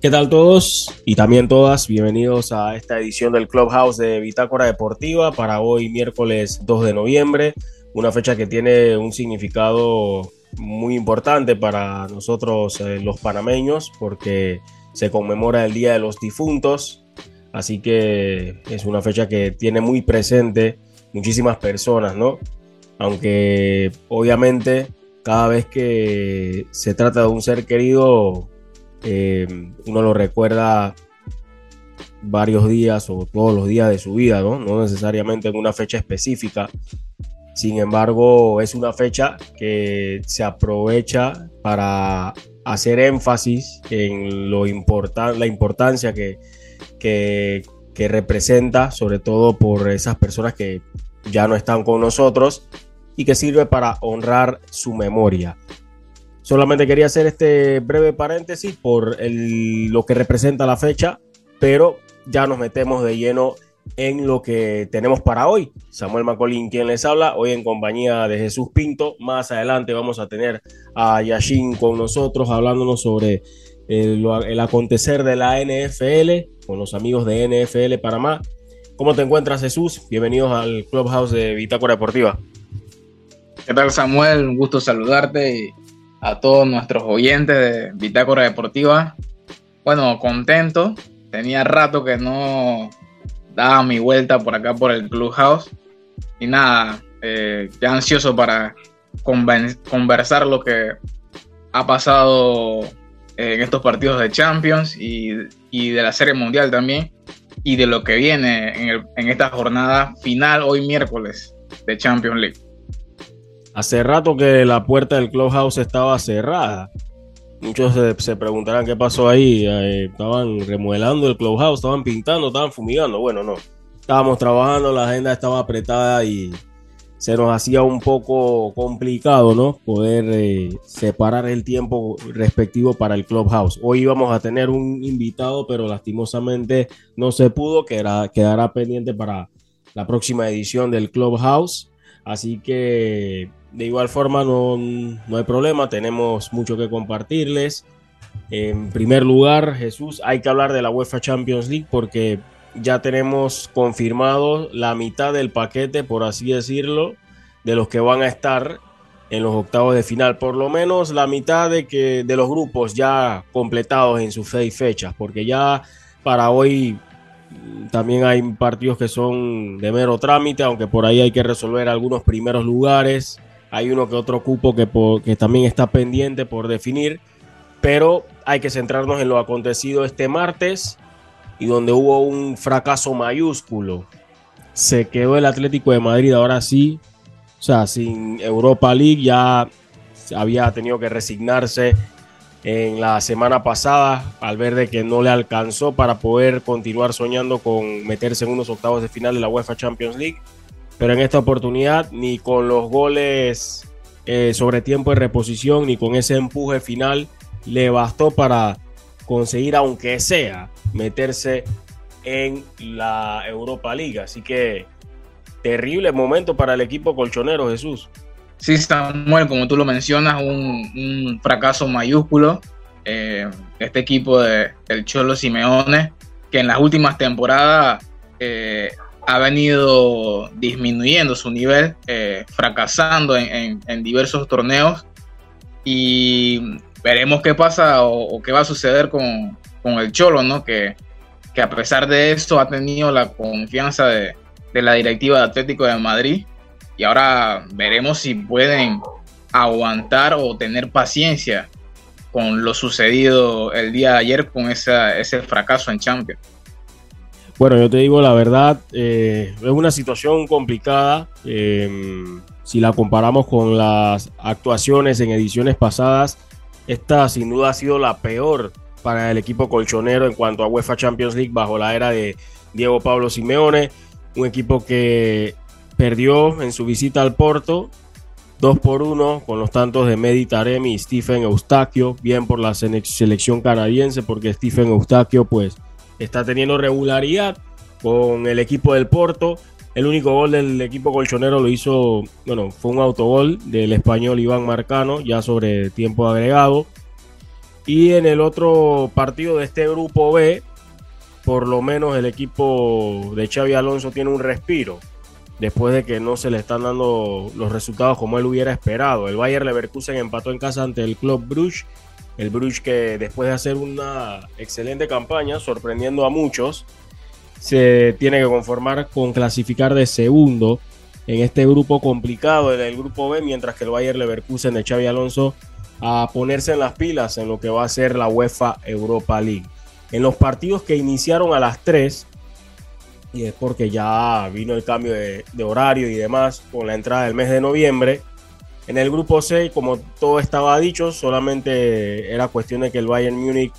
¿Qué tal todos y también todas? Bienvenidos a esta edición del Clubhouse de Bitácora Deportiva para hoy miércoles 2 de noviembre, una fecha que tiene un significado muy importante para nosotros eh, los panameños porque se conmemora el Día de los Difuntos, así que es una fecha que tiene muy presente muchísimas personas, ¿no? Aunque obviamente cada vez que se trata de un ser querido eh, uno lo recuerda varios días o todos los días de su vida, ¿no? Necesariamente en una fecha específica. Sin embargo, es una fecha que se aprovecha para hacer énfasis en lo la importancia que, que representa, sobre todo por esas personas que ya no están con nosotros y que sirve para honrar su memoria. Solamente quería hacer este breve paréntesis por lo que representa la fecha, pero ya nos metemos de lleno en lo que tenemos para hoy. Samuel Macolín quien les habla, hoy en compañía de Jesús Pinto. Más adelante vamos a tener a Yashin con nosotros hablándonos sobre el, el acontecer de la NFL con los amigos de NFL Panamá. ¿Cómo te encuentras Jesús? Bienvenidos al Clubhouse de Bitácora Deportiva. ¿Qué tal Samuel? Un gusto saludarte a todos nuestros oyentes de Bitácora Deportiva. Bueno, contento. Tenía rato que no daba mi vuelta por acá por el Clubhouse. Y nada, eh, ya ansioso para conversar lo que ha pasado en estos partidos de Champions y, de la Serie Mundial también. Y de lo que viene en, en esta jornada final hoy miércoles de Champions League. Hace rato que la puerta del clubhouse estaba cerrada. Muchos se, preguntarán qué pasó ahí. Eh, estaban remodelando el clubhouse, estaban pintando, estaban fumigando. Bueno, no. Estábamos trabajando, la agenda estaba apretada y se nos hacía un poco complicado, ¿no? Poder eh, separar el tiempo respectivo para el clubhouse. Hoy íbamos a tener un invitado, pero lastimosamente no se pudo. Quedará, quedará pendiente para la próxima edición del clubhouse. Así que de igual forma, no, hay problema, tenemos mucho que compartirles. En primer lugar, Jesús, hay que hablar de la UEFA Champions League porque ya tenemos confirmado la mitad del paquete, por así decirlo, de los que van a estar en los octavos de final. Por lo menos la mitad de, que, de los grupos ya completados en sus seis fechas, porque ya para hoy también hay partidos que son de mero trámite, aunque por ahí hay que resolver algunos primeros lugares. Hay uno que otro cupo que, también está pendiente por definir, pero hay que centrarnos en lo acontecido este martes y donde hubo un fracaso mayúsculo. Se quedó el Atlético de Madrid ahora sí, o sea, sin Europa League ya había tenido que resignarse en la semana pasada al ver de que no le alcanzó para poder continuar soñando con meterse en unos octavos de final de la UEFA Champions League pero en esta oportunidad ni con los goles eh, sobre tiempo de reposición ni con ese empuje final le bastó para conseguir, aunque sea, meterse en la Europa League. Así que terrible momento para el equipo colchonero, Jesús. Sí, Samuel, como tú lo mencionas, un, fracaso mayúsculo. Eh, este equipo de, del Cholo Simeone, que en las últimas temporadas eh, ha venido disminuyendo su nivel, eh, fracasando en, diversos torneos y veremos qué pasa o, qué va a suceder con, el Cholo, ¿no? Que, que, a pesar de esto ha tenido la confianza de, la directiva de Atlético de Madrid y ahora veremos si pueden aguantar o tener paciencia con lo sucedido el día de ayer con ese fracaso en Champions. Bueno, yo te digo la verdad, eh, es una situación complicada. Em, si la comparamos con las actuaciones en ediciones pasadas, esta sin duda ha sido la peor para el equipo colchonero en cuanto a UEFA Champions League bajo la era de Diego Pablo Simeone. Un equipo que perdió en su visita al Porto 2 por 1 con los tantos de Medi Taremi y Stephen Eustaquio, bien por la selección canadiense, porque Stephen Eustaquio pues está teniendo regularidad con el equipo del Porto. El único gol del equipo colchonero lo hizo, bueno, fue un autogol del español Iván Marcano, ya sobre tiempo agregado. Y en el otro partido de este grupo B, por lo menos el equipo de Xavi Alonso tiene un respiro después de que no se le están dando los resultados como él hubiera esperado. El Bayer Leverkusen empató en casa ante el Club Bruges. El Bruges que después de hacer una excelente campaña, sorprendiendo a muchos, se tiene que conformar con clasificar de segundo en este grupo complicado, en el grupo B, mientras que el Bayer Leverkusen de Xavi Alonso a ponerse en las pilas en lo que va a ser la UEFA Europa League. En los partidos que iniciaron a las 3, y es porque ya vino el cambio de, horario y demás con la entrada del mes de noviembre. En el grupo C, como todo estaba dicho, solamente era cuestión de que el Bayern Múnich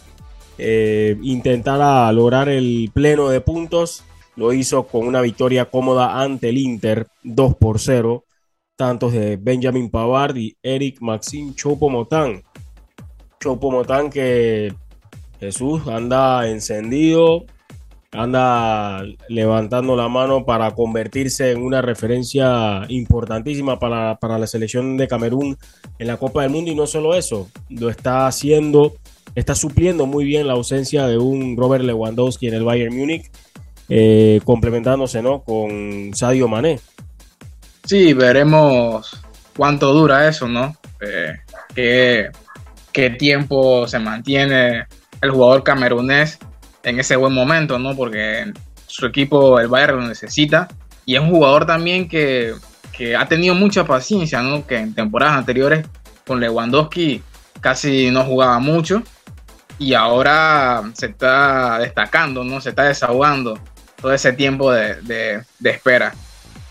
eh, intentara lograr el pleno de puntos. Lo hizo con una victoria cómoda ante el Inter, 2 por 0. Tantos de Benjamin Pavard y Eric Maxim Chopo-Motán. Chopo-Motán que Jesús anda encendido, anda levantando la mano para convertirse en una referencia importantísima para, la selección de Camerún en la Copa del Mundo y no solo eso, lo está haciendo, está supliendo muy bien la ausencia de un Robert Lewandowski en el Bayern Múnich, eh, complementándose ¿no? con Sadio Mané. Sí, veremos cuánto dura eso, ¿no? Eh, qué, qué tiempo se mantiene el jugador camerunés en ese buen momento, ¿no? Porque su equipo, el Bayern, lo necesita. Y es un jugador también que, ha tenido mucha paciencia, ¿no? Que en temporadas anteriores con Lewandowski casi no jugaba mucho. Y ahora se está destacando, ¿no? Se está desahogando todo ese tiempo de, espera.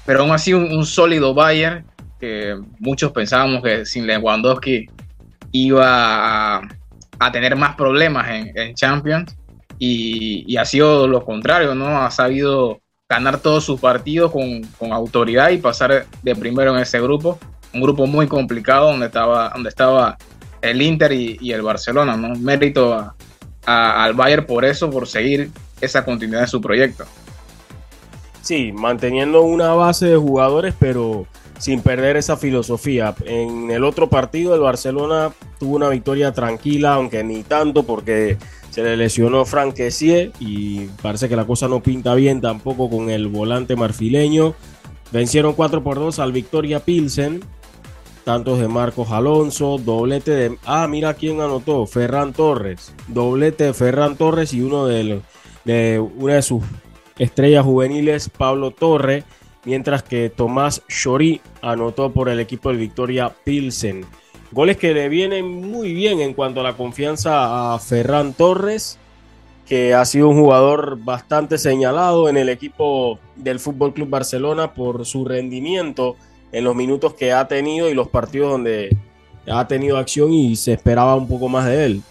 Pero aún así, un, sólido Bayern que muchos pensábamos que sin Lewandowski iba a, tener más problemas en Champions y, ha sido lo contrario, ¿no? Ha sabido ganar todos sus partidos con, autoridad y pasar de primero en ese grupo, un grupo muy complicado donde estaba, donde estaba el Inter y, el Barcelona, ¿no? Mérito al Bayern por eso, por seguir esa continuidad de su proyecto. Sí, manteniendo una base de jugadores, pero sin perder esa filosofía. En el otro partido, el Barcelona tuvo una victoria tranquila, aunque ni tanto, porque se le lesionó Frank y parece que la cosa no pinta bien tampoco con el volante marfileño. Vencieron 4 por 2 al Victoria Pilsen. Tantos de Marcos Alonso, doblete de... Ah, mira quién anotó, Ferran Torres. Doblete de Ferran Torres y uno de, de una de sus estrellas juveniles, Pablo Torre. Mientras que Tomás Chori anotó por el equipo del Victoria Pilsen. Goles que le vienen muy bien en cuanto a la confianza a Ferran Torres, que ha sido un jugador bastante señalado en el equipo del Fútbol Club Barcelona por su rendimiento en los minutos que ha tenido y los partidos donde ha tenido acción y se esperaba un poco más de él.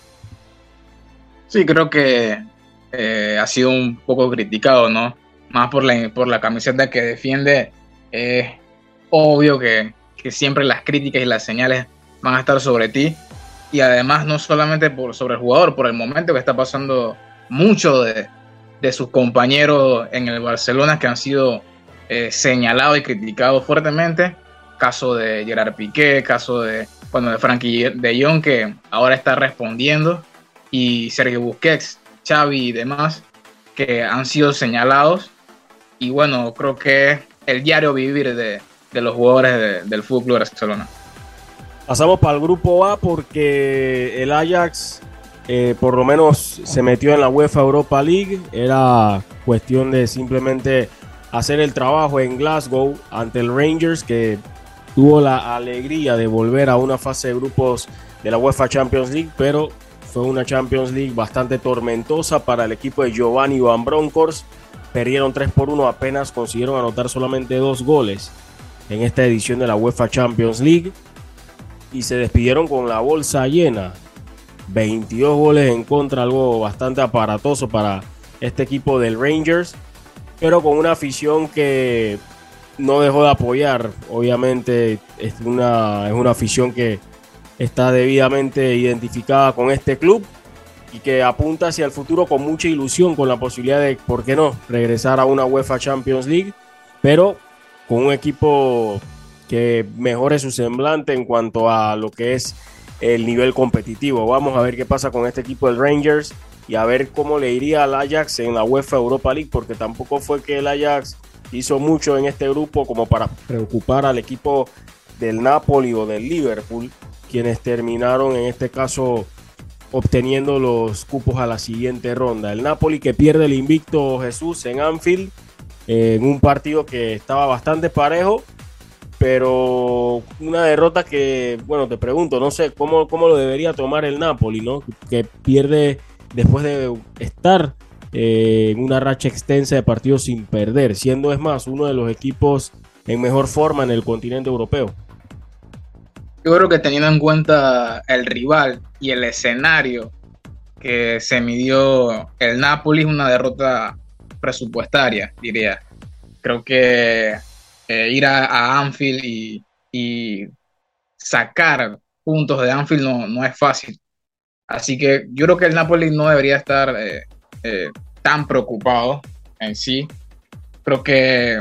Sí, creo que eh, ha sido un poco criticado, ¿no? Más por la, por la camiseta que defiende. Es obvio que, que siempre las críticas y las señales van a estar sobre ti. Y además no solamente por, sobre el jugador, por el momento que está pasando mucho de, sus compañeros en el Barcelona que han sido eh, señalados y criticados fuertemente. Caso de Gerard Piqué, caso de, bueno, de Frankie de Jong que ahora está respondiendo. Y Sergio Busquets, Xavi y demás que han sido señalados. Y bueno, creo que el diario vivir de, los jugadores del Fútbol Barcelona. Pasamos para el grupo A porque el Ajax eh, por lo menos se metió en la UEFA Europa League. Era cuestión de simplemente hacer el trabajo en Glasgow ante el Rangers que tuvo la alegría de volver a una fase de grupos de la UEFA Champions League, pero fue una Champions League bastante tormentosa para el equipo de Giovanni Van Bronckhorst. Perdieron 3 por 1, apenas consiguieron anotar solamente dos goles en esta edición de la UEFA Champions League y se despidieron con la bolsa llena. 22 goles en contra, algo bastante aparatoso para este equipo del Rangers, pero con una afición que no dejó de apoyar. Obviamente es una, es una afición que está debidamente identificada con este club y que apunta hacia el futuro con mucha ilusión, con la posibilidad de, ¿por qué no?, regresar a una UEFA Champions League, pero con un equipo que mejore su semblante en cuanto a lo que es el nivel competitivo. Vamos a ver qué pasa con este equipo del Rangers y a ver cómo le iría al Ajax en la UEFA Europa League, porque tampoco fue que el Ajax hizo mucho en este grupo como para preocupar al equipo del Napoli o del Liverpool, quienes terminaron en este caso obteniendo los cupos a la siguiente ronda. El Napoli que pierde el invicto Jesús en Anfield en un partido que estaba bastante parejo, pero una derrota que, bueno, te pregunto, no sé cómo, cómo lo debería tomar el Napoli, ¿no? Que pierde después de estar eh, en una racha extensa de partidos sin perder, siendo es más uno de los equipos en mejor forma en el continente europeo. Yo creo que teniendo en cuenta el rival y el escenario que se midió el Napoli, una derrota presupuestaria, diría. Creo que eh, ir a, Anfield y, sacar puntos de Anfield no, no, es fácil. Así que yo creo que el Napoli no debería estar eh, eh, tan preocupado en sí. Creo que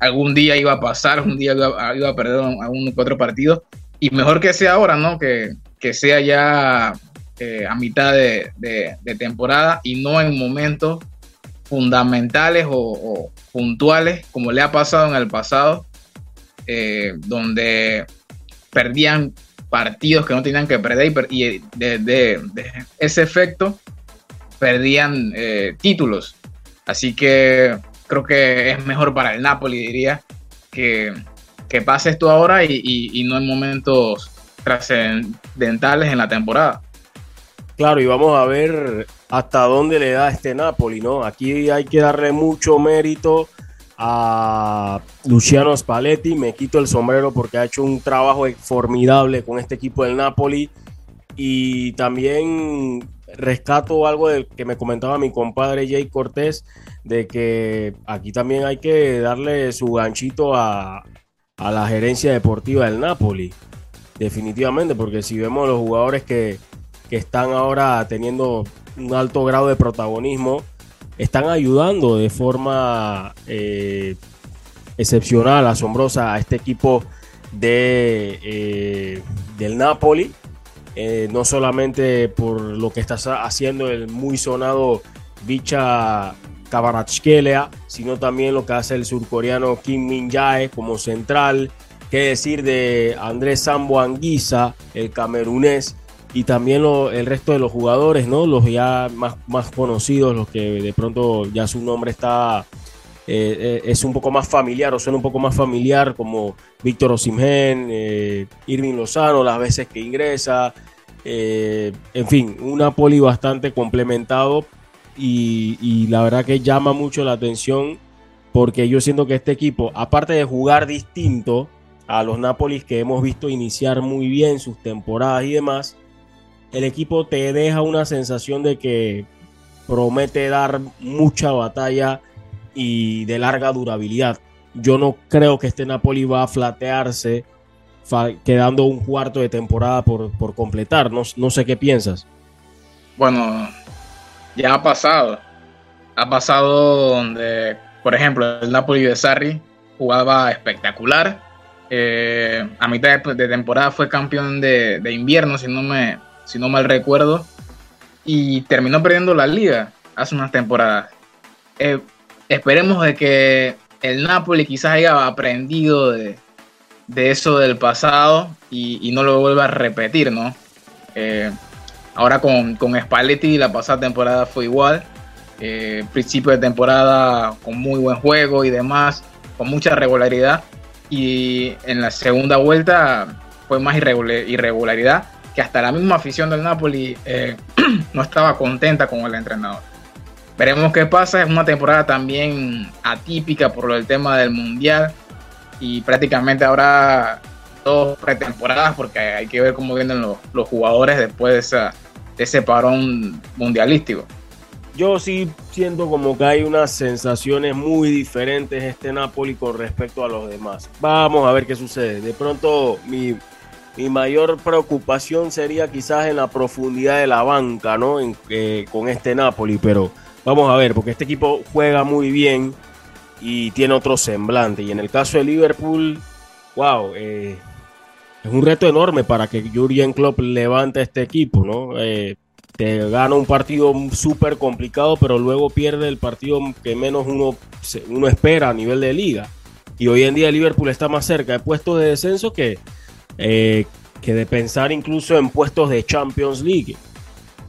algún día iba a pasar, un día iba, a perder algún cuatro partidos. Y mejor que sea ahora, ¿no? Que, sea ya a mitad de, temporada y no en momentos fundamentales o, puntuales, como le ha pasado en el pasado, eh, donde perdían partidos que no tenían que perder y, de, ese efecto perdían eh, títulos. Así que creo que es mejor para el Napoli, diría, que, que pase esto ahora y no en momentos trascendentales en la temporada. Claro, y vamos a ver hasta dónde le da este Napoli, ¿no? Aquí hay que darle mucho mérito a Luciano Spalletti. Me quito el sombrero porque ha hecho un trabajo formidable con este equipo del Napoli. Y también rescato algo que me comentaba mi compadre Jay Cortés, de que aquí también hay que darle su ganchito a, a la gerencia deportiva del Napoli. Definitivamente, porque si vemos los jugadores que, que están ahora teniendo un alto grado de protagonismo, están ayudando de forma eh, excepcional, asombrosa a este equipo de, eh, del Napoli. Eh, no solamente por lo que está haciendo el muy sonado Bicha Kabaratskhelia, sino también lo que hace el surcoreano Kim Min Jae como central. Qué decir de Andrés Sambo Anguisa, el camerunés, y también el resto de los jugadores, ¿no? Los ya más, más conocidos, los que de pronto ya su nombre está eh, eh, es un poco más familiar o suena un poco más familiar, como Víctor Osimhen, eh, Irving Lozano, las veces que ingresa, en fin, un Napoli bastante complementado y, y la verdad que llama mucho la atención porque yo siento que este equipo, aparte de jugar distinto a los Napolis que hemos visto iniciar muy bien sus temporadas y demás, el equipo te deja una sensación de que promete dar mucha batalla y de larga durabilidad. Yo no creo que este Napoli va a flatearse quedando un cuarto de temporada por, completar. No, no, sé qué piensas. Bueno, ya ha pasado. Ha pasado donde, por ejemplo, el Napoli de Sarri jugaba espectacular. Eh, a mitad de, temporada fue campeón de, de invierno, si no me, si no mal recuerdo, y terminó perdiendo la liga hace unas temporadas. Eh, esperemos de que el Napoli quizás haya aprendido de, eso del pasado y, no lo vuelva a repetir, ¿no? Eh, ahora con, con Spalletti la pasada temporada fue igual. Eh, principio de temporada con muy buen juego y demás, con mucha regularidad. Y en la segunda vuelta fue más irregularidad que hasta la misma afición del Napoli eh, no estaba contenta con el entrenador. Veremos qué pasa, es una temporada también atípica por el tema del Mundial y prácticamente habrá dos pretemporadas porque hay que ver cómo vienen los, jugadores después de, de ese parón mundialístico. Yo sí siento como que hay unas sensaciones muy diferentes este Napoli con respecto a los demás. Vamos a ver qué sucede. De pronto mi mi mayor preocupación sería quizás en la profundidad de la banca, ¿no? Eh, con este Napoli, pero vamos a ver, porque este equipo juega muy bien y tiene otro semblante. Y en el caso de Liverpool, wow, eh, es un reto enorme para que Jurgen Klopp levante este equipo, ¿no? Eh, te gana un partido súper complicado, pero luego pierde el partido que menos uno, uno espera a nivel de liga. Y hoy en día Liverpool está más cerca de puestos de descenso que, eh, que de pensar incluso en puestos de Champions League.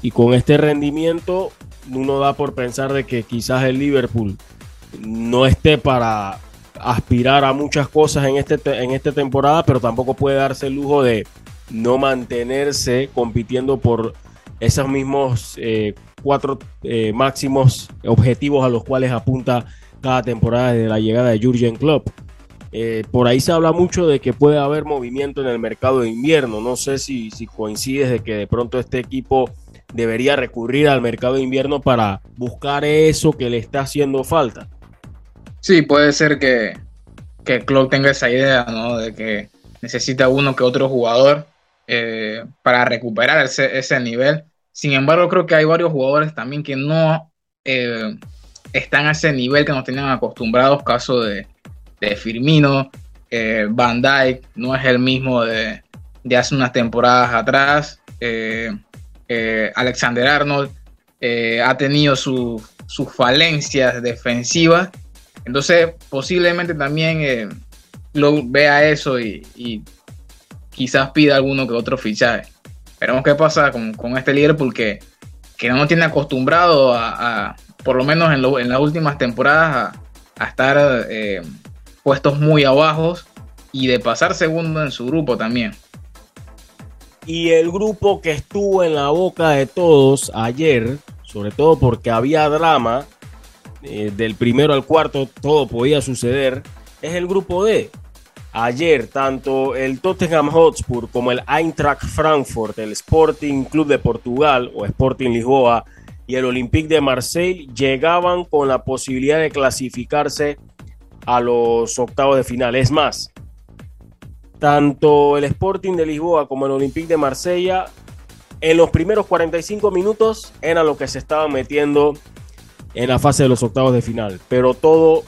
Y con este rendimiento, uno da por pensar de que quizás el Liverpool no esté para aspirar a muchas cosas en, este, en esta temporada, pero tampoco puede darse el lujo de no mantenerse compitiendo por esos mismos eh, cuatro eh, máximos objetivos a los cuales apunta cada temporada desde la llegada de Jurgen Klopp. Eh, por ahí se habla mucho de que puede haber movimiento en el mercado de invierno. No sé si, si coincides de que de pronto este equipo debería recurrir al mercado de invierno para buscar eso que le está haciendo falta. Sí, puede ser que, que Klopp tenga esa idea, ¿no? De que necesita uno que otro jugador eh, para recuperar ese, nivel. Sin embargo, creo que hay varios jugadores también que no eh, están a ese nivel que nos tenían acostumbrados. Caso de, Firmino, eh, Van Dyke no es el mismo de, hace unas temporadas atrás. Alexander Arnold ha tenido sus falencias defensivas entonces, posiblemente también eh, lo vea eso y, quizás pida alguno que otro fichaje. Veremos qué pasa con, este Liverpool que, que no nos tiene acostumbrado a, por lo menos en, las últimas temporadas, a, estar eh, puestos muy abajo y de pasar segundo en su grupo también. Y el grupo que estuvo en la boca de todos ayer, sobre todo porque había drama, eh, del primero al cuarto todo podía suceder, es el grupo D. Ayer, tanto el Tottenham Hotspur como el Eintracht Frankfurt, el Sporting Club de Portugal o Sporting Lisboa y el Olympique de Marseille llegaban con la posibilidad de clasificarse a los octavos de final. Es más, tanto el Sporting de Lisboa como el Olympique de Marsella en los primeros 45 minutos era lo que se estaban metiendo en la fase de los octavos de final. Pero todo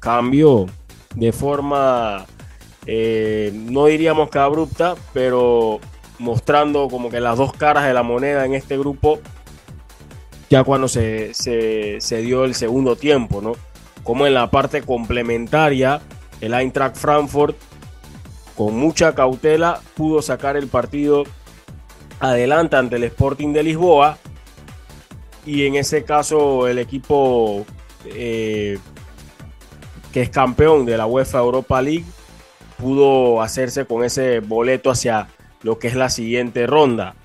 cambió de forma, eh, no diríamos que abrupta, pero mostrando como que las dos caras de la moneda en este grupo, ya cuando se, se, dio el segundo tiempo, ¿no? Como en la parte complementaria, el Eintracht Frankfurt, con mucha cautela, pudo sacar el partido adelante ante el Sporting de Lisboa y en ese caso el equipo eh, que es campeón de la UEFA Europa League pudo hacerse con ese boleto hacia lo que es la siguiente ronda.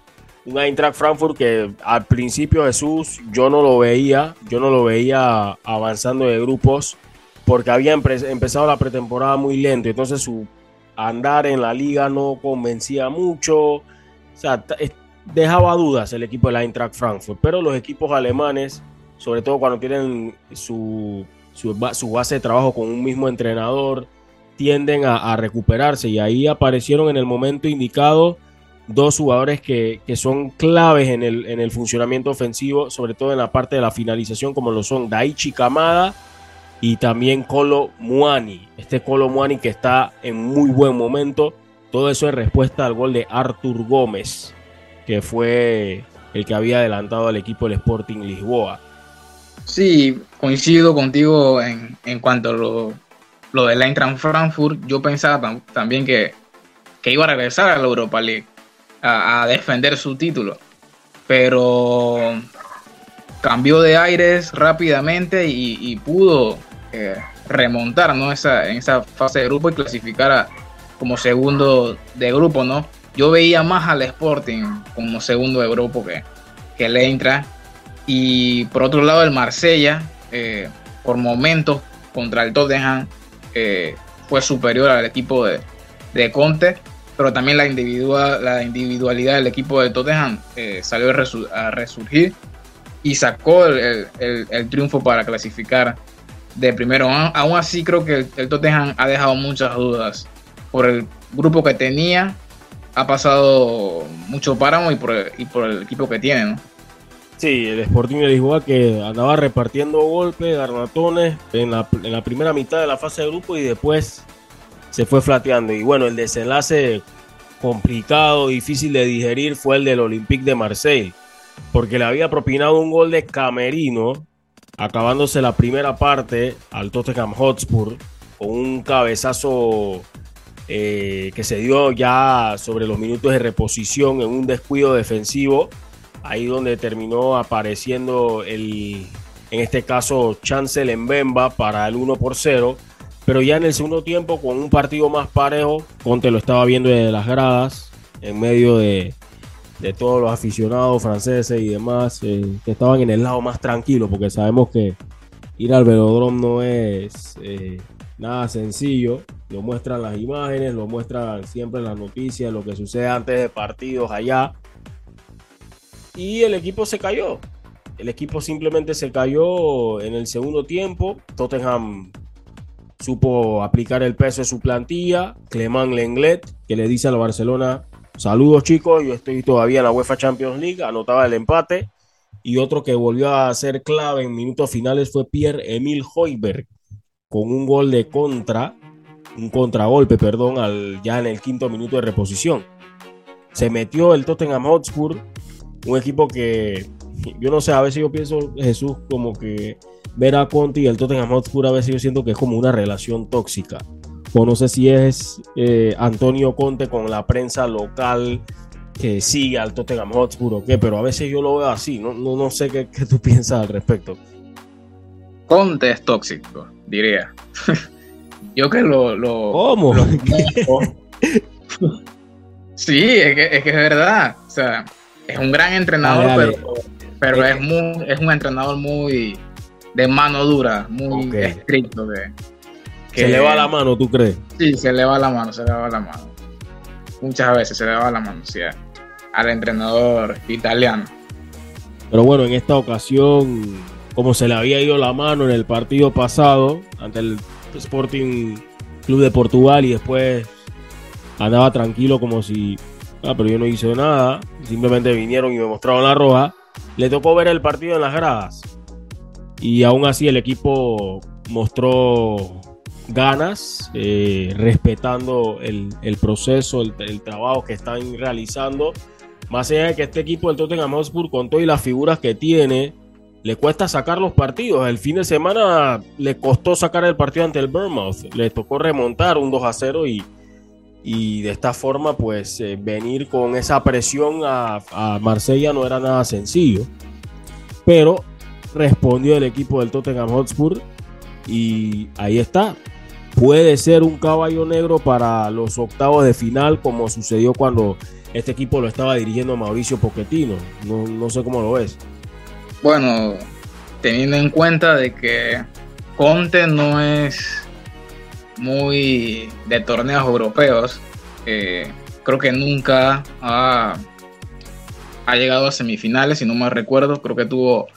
Un Eintracht Frankfurt que al principio Jesús yo no lo veía, yo no lo veía avanzando de grupos porque había empezado la pretemporada muy lento, entonces su andar en la liga no convencía mucho. O sea, dejaba dudas el equipo de la Eintracht Frankfurt, pero los equipos alemanes, sobre todo cuando tienen su, su, base de trabajo con un mismo entrenador, tienden a, recuperarse. Y ahí aparecieron en el momento indicado dos jugadores que, son claves en el, en el, funcionamiento ofensivo, sobre todo en la parte de la finalización, como lo son Daichi Kamada y también Colo Muani. Este Colo Muani que está en muy buen momento. Todo eso en respuesta al gol de Artur Gómez que fue el que había adelantado al equipo del Sporting Lisboa. Sí, coincido contigo en, cuanto a lo, lo del Eintracht Frankfurt. Yo pensaba también que, iba a regresar a la Europa League a, defender su título, pero cambió de aires rápidamente y, pudo eh, remontar ¿no? esa, en esa fase de grupo y clasificar como segundo de grupo, ¿no? yo veía más al Sporting como segundo de grupo que, que el Eintracht. Y por otro lado, el Marsella, eh, por momentos contra el Tottenham, eh, fue superior al equipo de, de, Conte. Pero también la, individual, la individualidad del equipo de Tottenham eh, salió a, resurgir y sacó el, triunfo para clasificar de primero. Aún así, creo que el, el Tottenham ha dejado muchas dudas por el grupo que tenía ha pasado mucho páramo y por, el, y por el equipo que tiene, ¿no? Sí, el Sporting de Lisboa que andaba repartiendo golpes, garnatones en la, en la primera mitad de la fase de grupo y después se fue flateando. Y bueno, el desenlace complicado, difícil de digerir fue el del Olympique de Marseille, porque le había propinado un gol de Camerino, acabándose la primera parte al Tottenham Hotspur, con un cabezazo eh, que se dio ya sobre los minutos de reposición en un descuido defensivo, ahí donde terminó apareciendo el, en este caso, Chancel Mbemba para el 1 por 0 pero ya en el segundo tiempo, con un partido más parejo, Conte lo estaba viendo desde las gradas, en medio de, todos los aficionados franceses y demás, eh, que estaban en el lado más tranquilo, porque sabemos que ir al velodrome no es eh, nada sencillo. Lo muestran las imágenes, lo muestran siempre las noticias, lo que sucede antes de partidos allá. Y el equipo se cayó. El equipo simplemente se cayó en el segundo tiempo. Tottenham supo aplicar el peso de su plantilla. Clemán Lenglet, que le dice al Barcelona, saludos chicos, yo estoy todavía en la UEFA Champions League, anotaba el empate. Y otro que volvió a ser clave en minutos finales fue Pierre-Emil Hoiberg, con un gol de contra, un contragolpe, perdón, al, ya en el quinto minuto de reposición. Se metió el Tottenham Hotspur, un equipo que yo no sé, a veces yo pienso, Jesús, como que ver a Conti y el Tottenham Hotspur a veces yo siento que es como una relación tóxica. O no sé si es eh, Antonio Conte con la prensa local que sigue al Tottenham Hotspur o qué, pero a veces yo lo veo así, no, no, sé qué, tú piensas al respecto. Conte es tóxico, diría. yo que lo... lo ¿Cómo? sí, es que, es verdad. O sea, es un gran entrenador, pero, pero es, muy, es un entrenador muy de mano dura, muy estricto. Que, ¿Se le va la mano, tú crees? Sí, se le va la mano, se le va la mano. Muchas veces se le va la mano, sí, al entrenador italiano. Pero bueno, en esta ocasión, como se le había ido la mano en el partido pasado ante el Sporting Club de Portugal y después andaba tranquilo como si, ah, pero yo no hice nada, simplemente vinieron y me mostraron la roja, le tocó ver el partido en las gradas y aún así el equipo mostró ganas, eh, respetando el, proceso, el, trabajo que están realizando. Más allá de que este equipo del Tottenham Hotspur, con todas las figuras que tiene, le cuesta sacar los partidos. El fin de semana le costó sacar el partido ante el Bournemouth. Le tocó remontar un 2 a 0 y, y de esta forma, pues eh, venir con esa presión a, a Marsella no era nada sencillo. Pero respondió el equipo del Tottenham Hotspur y ahí está. Puede ser un caballo negro para los octavos de final como sucedió cuando este equipo lo estaba dirigiendo Mauricio Pochettino. No, sé cómo lo ves. Bueno, teniendo en cuenta de que Conte no es muy de torneos europeos, eh, creo que nunca ha, ha, llegado a semifinales, si no me recuerdo, creo que tuvo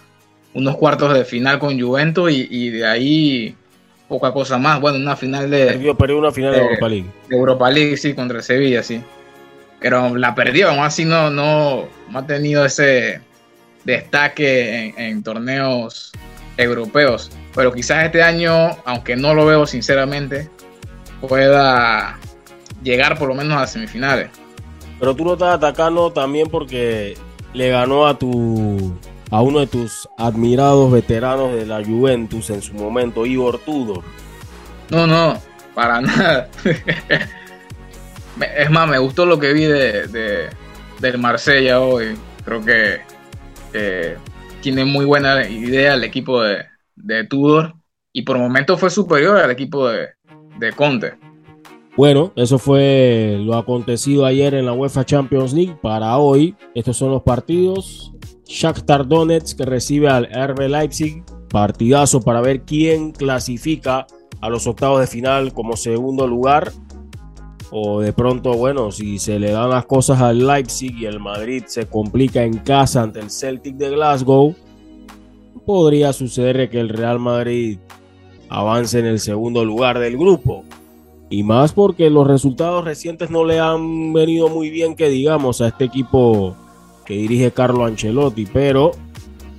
unos cuartos de final con Juventus y, de ahí poca cosa más. Bueno, una final de. Perdió, una final de, Europa League. De Europa League, sí, contra el Sevilla, sí. Pero la perdió, aún así no, no, ha tenido ese destaque en, torneos europeos. Pero quizás este año, aunque no lo veo sinceramente, pueda llegar por lo menos a semifinales. Pero tú lo estás atacando también porque le ganó a tu a uno de tus admirados veteranos de la Juventus en su momento, Igor Tudor. No, no, para nada. es más, me gustó lo que vi de, del Marsella hoy. Creo que tiene muy buena idea el equipo de, de Tudor y por momentos fue superior al equipo de, de Conte. Bueno, eso fue lo acontecido ayer en la UEFA Champions League. Para hoy, estos son los partidos. Shakhtar Donetsk que recibe al RB Leipzig. Partidazo para ver quién clasifica a los octavos de final como segundo lugar. O de pronto, bueno, si se le dan las cosas al Leipzig y el Madrid se complica en casa ante el Celtic de Glasgow, podría suceder que el Real Madrid avance en el segundo lugar del grupo. Y más porque los resultados recientes no le han venido muy bien, que digamos, a este equipo que dirige Carlo Ancelotti, pero,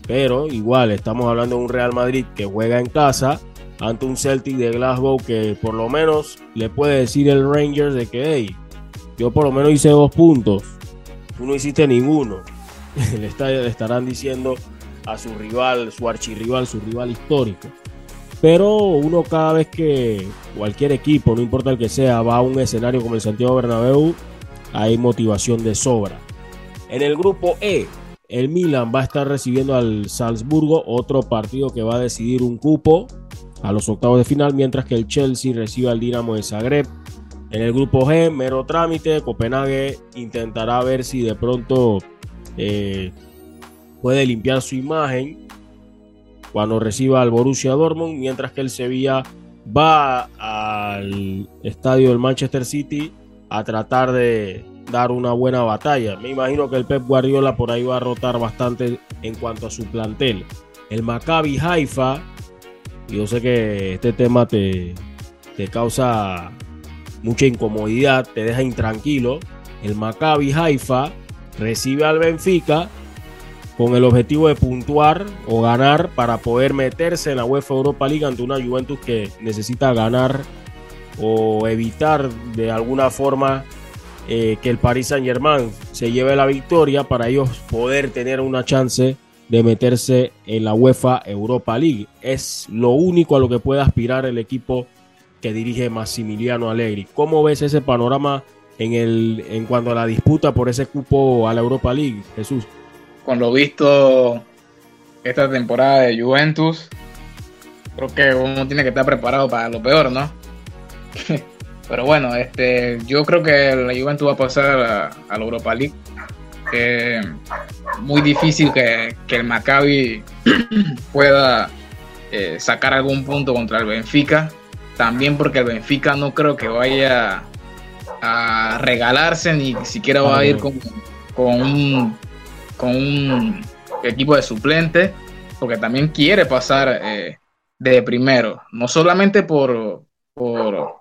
pero igual estamos hablando de un Real Madrid que juega en casa ante un Celtic de Glasgow que por lo menos le puede decir el Rangers de que hey, yo por lo menos hice dos puntos, tú no hiciste ninguno. El estadio le estarán diciendo a su rival, su archirrival, su rival histórico. Pero uno cada vez que cualquier equipo, no importa el que sea, va a un escenario como el Santiago Bernabéu, hay motivación de sobra. En el grupo E, el Milan va a estar recibiendo al Salzburgo, otro partido que va a decidir un cupo a los octavos de final, mientras que el Chelsea recibe al Dinamo de Zagreb. En el grupo G, mero trámite, Copenhague intentará ver si de pronto eh, puede limpiar su imagen cuando reciba al Borussia Dortmund, mientras que el Sevilla va al estadio del Manchester City a tratar de dar una buena batalla. Me imagino que el Pep Guardiola por ahí va a rotar bastante en cuanto a su plantel. El Maccabi Haifa, yo sé que este tema te, te causa mucha incomodidad, te deja intranquilo. El Maccabi Haifa recibe al Benfica con el objetivo de puntuar o ganar para poder meterse en la UEFA Europa League ante una Juventus que necesita ganar o evitar de alguna forma eh, que el Paris Saint Germain se lleve la victoria para ellos poder tener una chance de meterse en la UEFA Europa League. Es lo único a lo que puede aspirar el equipo que dirige Massimiliano Allegri. ¿Cómo ves ese panorama en, el, en cuanto a la disputa por ese cupo a la Europa League, Jesús? Con lo visto esta temporada de Juventus, creo que uno tiene que estar preparado para lo peor, ¿no? Pero bueno, este, yo creo que la Juventus va a pasar a, la Europa League. muy difícil que, el Maccabi pueda eh, sacar algún punto contra el Benfica. También porque el Benfica no creo que vaya a regalarse ni siquiera va a ir con, con un equipo de suplente. Porque también quiere pasar eh, de primero. No solamente por, por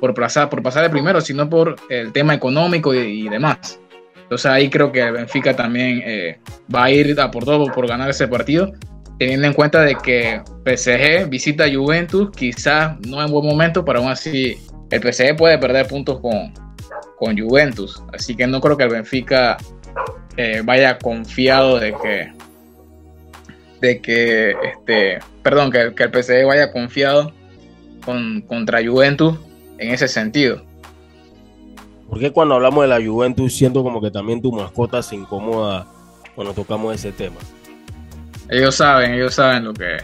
por pasar, por pasar de primero, sino por el tema económico y, demás. Entonces ahí creo que Benfica también eh, va a ir a por todo por ganar ese partido, teniendo en cuenta de que PSG visita Juventus, quizás no en buen momento, pero aún así el PSG puede perder puntos con, con Juventus. Así que no creo que el Benfica eh, vaya confiado de que de que este perdón que, que el PSG vaya confiado con, contra Juventus en ese sentido. Porque cuando hablamos de la Juventus siento como que también tu mascota se incomoda cuando tocamos ese tema? Ellos saben, ellos saben lo que,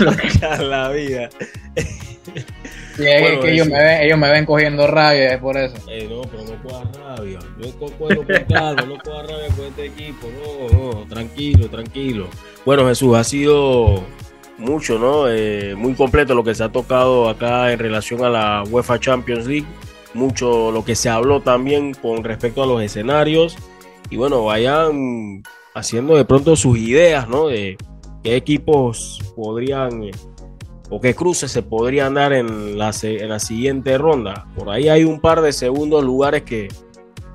lo que... la vida. Sí, es que ellos me, ven, ellos me ven cogiendo rabia, es por eso. Eh, no, pero no cojas rabia. Yo cojo calma, no cojas rabia con este equipo. No, no, tranquilo, tranquilo. Bueno, Jesús, ha sido mucho, ¿no? Eh, muy completo lo que se ha tocado acá en relación a la UEFA Champions League, mucho lo que se habló también con respecto a los escenarios y bueno, vayan haciendo de pronto sus ideas, ¿no? De qué equipos podrían o qué cruces se podrían dar en en la siguiente ronda. Por ahí hay un par de segundos lugares que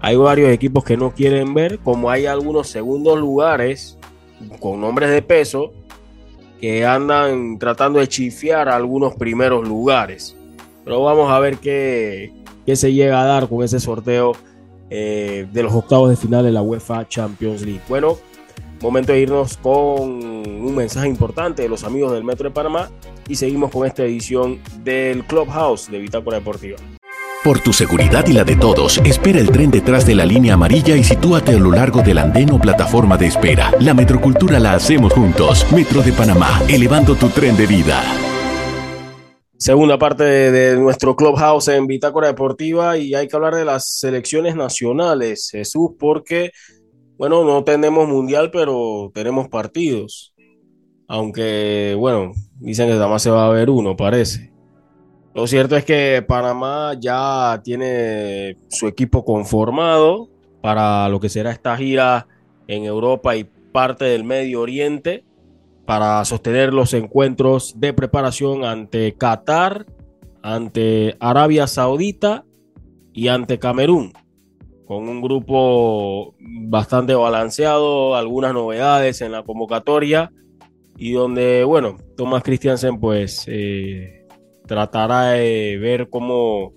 hay varios equipos que no quieren ver, como hay algunos segundos lugares con nombres de peso que andan tratando de chifiar algunos primeros lugares. Pero vamos a ver qué, se llega a dar con ese sorteo eh, de los octavos de final de la UEFA Champions League. Bueno, momento de irnos con un mensaje importante de los amigos del Metro de Panamá y seguimos con esta edición del Clubhouse de Bitácora Deportiva. Por tu seguridad y la de todos, espera el tren detrás de la línea amarilla y sitúate a lo largo del andén o plataforma de espera. La metrocultura la hacemos juntos. Metro de Panamá, elevando tu tren de vida. Segunda parte de, nuestro clubhouse en Bitácora Deportiva y hay que hablar de las selecciones nacionales, Jesús, porque, bueno, no tenemos mundial, pero tenemos partidos. Aunque, bueno, dicen que nada se va a ver uno, parece. Lo cierto es que Panamá ya tiene su equipo conformado para lo que será esta gira en Europa y parte del Medio Oriente para sostener los encuentros de preparación ante Qatar, ante Arabia Saudita y ante Camerún, con un grupo bastante balanceado, algunas novedades en la convocatoria y donde, bueno, Thomas Christiansen pues... Eh, tratará de ver cómo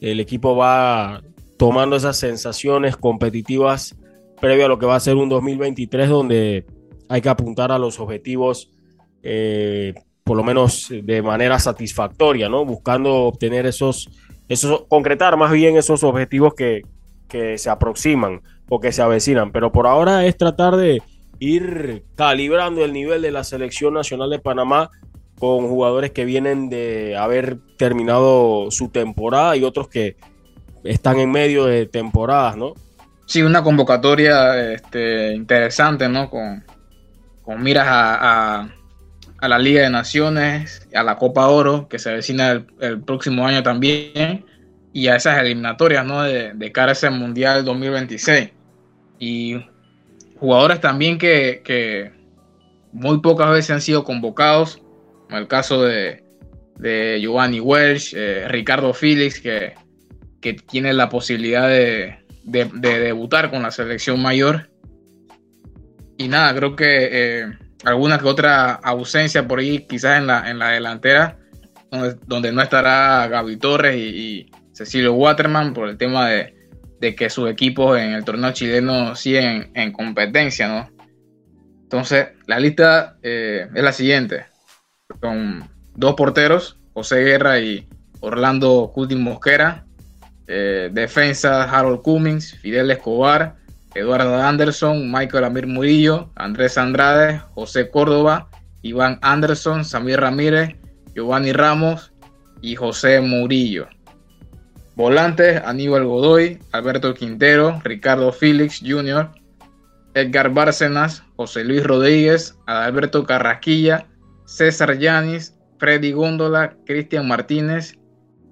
el equipo va tomando esas sensaciones competitivas previo a lo que va a ser un 2023 donde hay que apuntar a los objetivos eh, por lo menos de manera satisfactoria, ¿no? Buscando obtener esos, esos concretar más bien esos objetivos que, que se aproximan o que se avecinan. Pero por ahora es tratar de ir calibrando el nivel de la selección nacional de Panamá con jugadores que vienen de haber terminado su temporada y otros que están en medio de temporadas, ¿no? Sí, una convocatoria este, interesante, ¿no? Con, con miras a, a, la Liga de Naciones, a la Copa Oro, que se avecina el, próximo año también, y a esas eliminatorias, ¿no? De, cara a ese Mundial 2026. Y jugadores también que muy pocas veces han sido convocados el caso de, Giovanni Welsh, eh, Ricardo Félix, que, tiene la posibilidad de, debutar con la selección mayor. Y nada, creo que eh, alguna que otra ausencia por ahí, quizás en la, en la delantera, donde, no estará Gaby Torres y, Cecilio Waterman por el tema de, que sus equipos en el torneo chileno siguen en, competencia, ¿no? Entonces, la lista eh, es la siguiente con dos porteros, José Guerra y Orlando Cuti Mosquera. Eh, defensa, Harold Cummings, Fidel Escobar, Eduardo Anderson, Michael Amir Murillo, Andrés Andrade, José Córdoba, Iván Anderson, Samir Ramírez, Giovanni Ramos y José Murillo. Volantes, Aníbal Godoy, Alberto Quintero, Ricardo Félix Jr., Edgar Bárcenas, José Luis Rodríguez, Adalberto Carrasquilla, César Yanis, Freddy Góndola, Cristian Martínez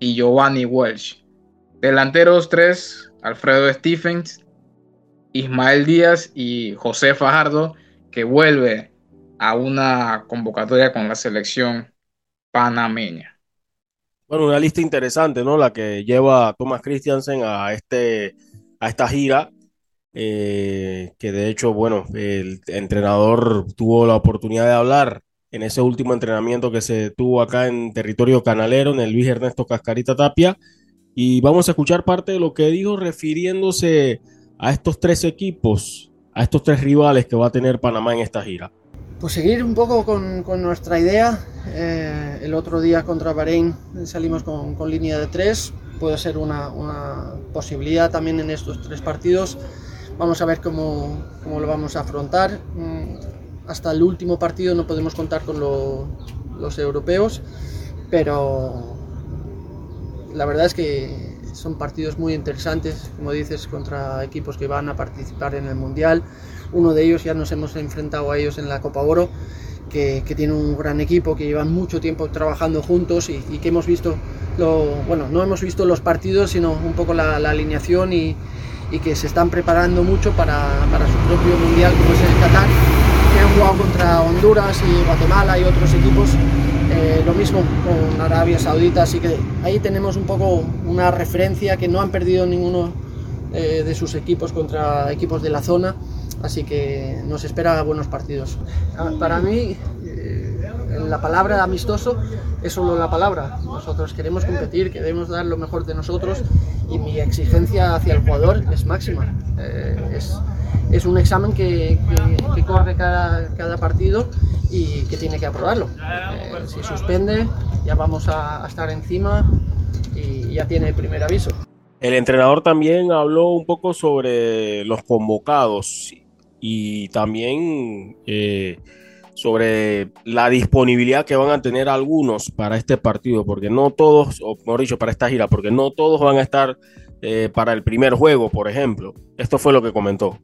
y Giovanni Welsh. Delanteros 3, Alfredo Stephens, Ismael Díaz y José Fajardo, que vuelve a una convocatoria con la selección panameña. Bueno, una lista interesante, ¿no? La que lleva Thomas Christiansen a, este, a esta gira, eh, que de hecho, bueno, el entrenador tuvo la oportunidad de hablar en ese último entrenamiento que se tuvo acá en territorio canalero, en el Luis Ernesto Cascarita Tapia. Y vamos a escuchar parte de lo que dijo refiriéndose a estos tres equipos, a estos tres rivales que va a tener Panamá en esta gira. Pues seguir un poco con, nuestra idea. Eh, el otro día contra Bahrein salimos con, línea de tres. Puede ser una, posibilidad también en estos tres partidos. Vamos a ver cómo, cómo lo vamos a afrontar. Hasta el último partido no podemos contar con los europeos, pero la verdad es que son partidos muy interesantes, como dices, contra equipos que van a participar en el Mundial. Uno de ellos ya nos hemos enfrentado a ellos en la Copa Oro, que, tiene un gran equipo, que llevan mucho tiempo trabajando juntos y, que hemos visto, bueno, no hemos visto los partidos, sino un poco la, alineación y, que se están preparando mucho para, para su propio Mundial, como es el Qatar jugado contra Honduras y Guatemala y otros equipos. Eh, lo mismo con Arabia Saudita, así que ahí tenemos un poco una referencia que no han perdido ninguno eh, de sus equipos contra equipos de la zona, así que nos espera buenos partidos. Ah, para mí, la palabra amistoso es solo la palabra. Nosotros queremos competir, queremos dar lo mejor de nosotros y mi exigencia hacia el jugador es máxima. es, es un examen que, corre cada, partido y que tiene que aprobarlo. Eh, si suspende, ya vamos a, estar encima y ya tiene el primer aviso. El entrenador también habló un poco sobre los convocados y también eh, sobre la disponibilidad que van a tener algunos para este partido, porque no todos, o mejor dicho, para esta gira, porque no todos van a estar eh, para el primer juego, por ejemplo. Esto fue lo que comentó.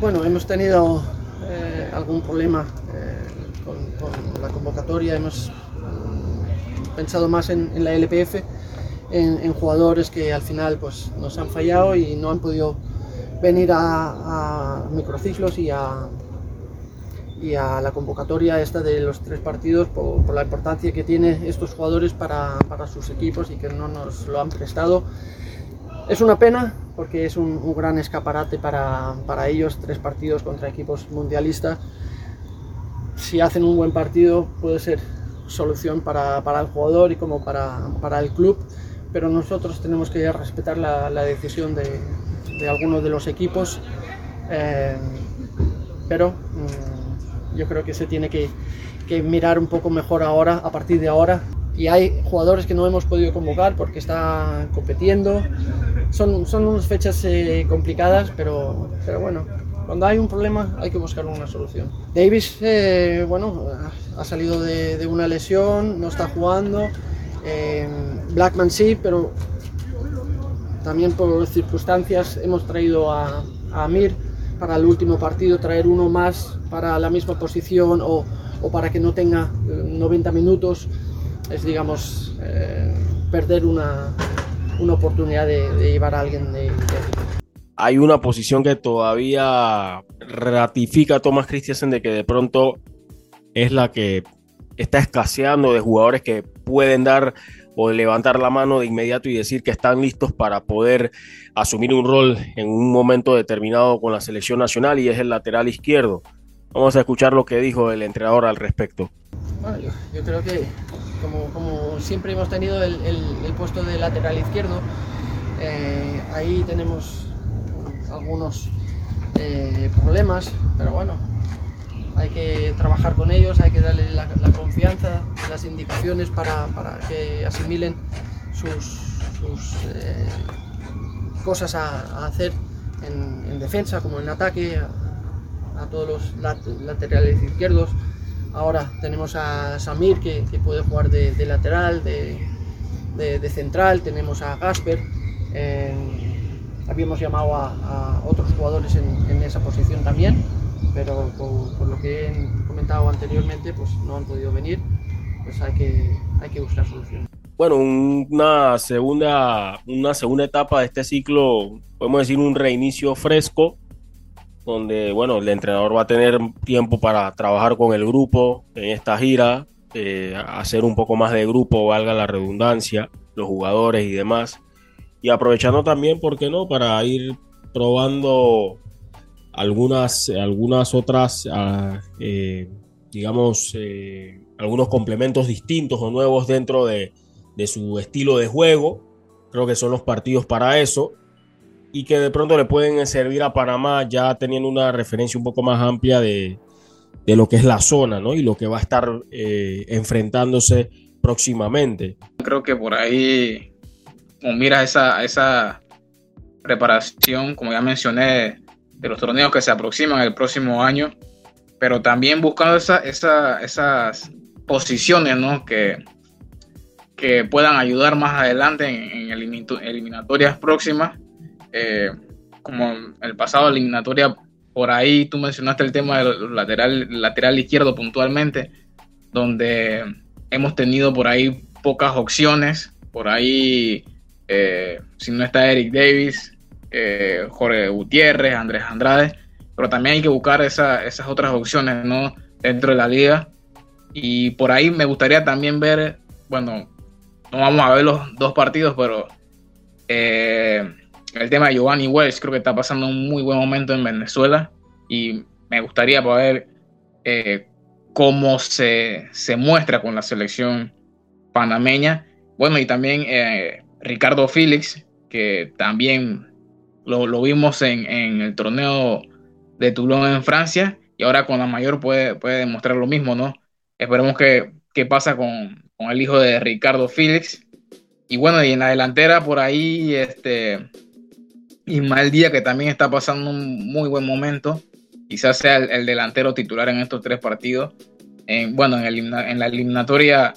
Bueno, hemos tenido eh, algún problema eh, con, la convocatoria, hemos pensado más en, la LPF, en, jugadores que al final pues, nos han fallado y no han podido venir a, microciclos y a, y a la convocatoria esta de los tres partidos por, la importancia que tiene estos jugadores para, para, sus equipos y que no nos lo han prestado. Es una pena porque es un, gran escaparate para, para, ellos, tres partidos contra equipos mundialistas. Si hacen un buen partido puede ser solución para, para el jugador y como para, para, el club, pero nosotros tenemos que respetar la, decisión de, de, algunos de los equipos. Eh, pero mm, yo creo que se tiene que, que, mirar un poco mejor ahora, a partir de ahora. Y hay jugadores que no hemos podido convocar porque están compitiendo. Son, son unas fechas eh, complicadas, pero, pero bueno, cuando hay un problema hay que buscar una solución. Davis, eh, bueno, ha salido de, de, una lesión, no está jugando. Eh, Blackman sí, pero también por circunstancias hemos traído a, a, Amir para el último partido, traer uno más para la misma posición o, o para que no tenga 90 minutos es, digamos, eh, perder una, una oportunidad de, de, llevar a alguien de, de hay una posición que todavía ratifica a Thomas Christiansen de que de pronto es la que está escaseando de jugadores que pueden dar o levantar la mano de inmediato y decir que están listos para poder asumir un rol en un momento determinado con la selección nacional y es el lateral izquierdo. Vamos a escuchar lo que dijo el entrenador al respecto. Bueno, yo, yo, creo que como, como, siempre hemos tenido el, el, el puesto de lateral izquierdo, eh, ahí tenemos algunos eh, problemas, pero bueno, hay que trabajar con ellos, hay que darle la, confianza, las indicaciones para, que asimilen sus, eh, cosas a, hacer en, en, defensa como en ataque, a, todos los lat laterales izquierdos. Ahora tenemos a Samir que, puede jugar de, lateral, de, central, tenemos a Gasper. Eh, habíamos llamado a, a otros jugadores en, en, esa posición también, pero por, por, lo que he comentado anteriormente, pues no han podido venir, pues hay que, hay que buscar soluciones. Bueno, una segunda, una segunda etapa de este ciclo, podemos decir un reinicio fresco, donde bueno, el entrenador va a tener tiempo para trabajar con el grupo en esta gira, eh, hacer un poco más de grupo, valga la redundancia, los jugadores y demás y aprovechando también, ¿por qué no?, para ir probando algunas, algunas otras, uh, digamos, eh, algunos complementos distintos o nuevos dentro de, de, su estilo de juego. Creo que son los partidos para eso. Y que de pronto le pueden servir a Panamá ya teniendo una referencia un poco más amplia de, de lo que es la zona, ¿no? Y lo que va a estar eh, enfrentándose próximamente. Creo que por ahí mira esa, esa preparación, como ya mencioné, de los torneos que se aproximan el próximo año, pero también buscando esa, esa, esas posiciones ¿no? que, que puedan ayudar más adelante en, eliminatorias próximas, eh, como el pasado eliminatoria, por ahí tú mencionaste el tema del lateral, lateral izquierdo puntualmente, donde hemos tenido por ahí pocas opciones, por ahí eh, si no está Eric Davis, eh, Jorge Gutiérrez, Andrés Andrade, pero también hay que buscar esa, esas otras opciones dentro de la liga. Y por ahí me gustaría también ver, bueno, no vamos a ver los dos partidos, pero eh, el tema de Giovanni Wells creo que está pasando un muy buen momento en Venezuela y me gustaría poder eh, cómo se, muestra con la selección panameña. Bueno, y también Ricardo Félix, que también lo, lo vimos en, en, el torneo de Toulon en Francia, y ahora con la mayor puede, puede demostrar lo mismo, ¿no? Esperemos que, que pasa con, con, el hijo de Ricardo Félix. Y bueno, y en la delantera por ahí, este Ismael Díaz, que también está pasando un muy buen momento. Quizás sea el, el delantero titular en estos tres partidos. En, bueno, en, el, en la eliminatoria,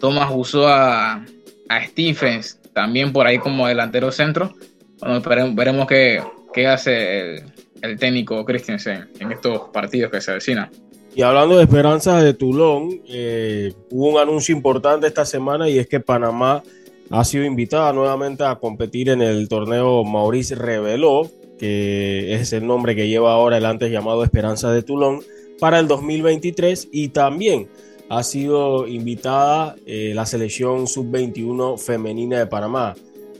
Thomas usó a, a Stephens también por ahí como delantero centro. Bueno, veremos qué, qué hace el, el, técnico Christensen en estos partidos que se avecinan. Y hablando de esperanzas de Toulon, eh, hubo un anuncio importante esta semana y es que Panamá ha sido invitada nuevamente a competir en el torneo Maurice Reveló, que es el nombre que lleva ahora el antes llamado Esperanza de Toulon, para el 2023 y también ha sido invitada eh, la selección sub-21 femenina de Panamá.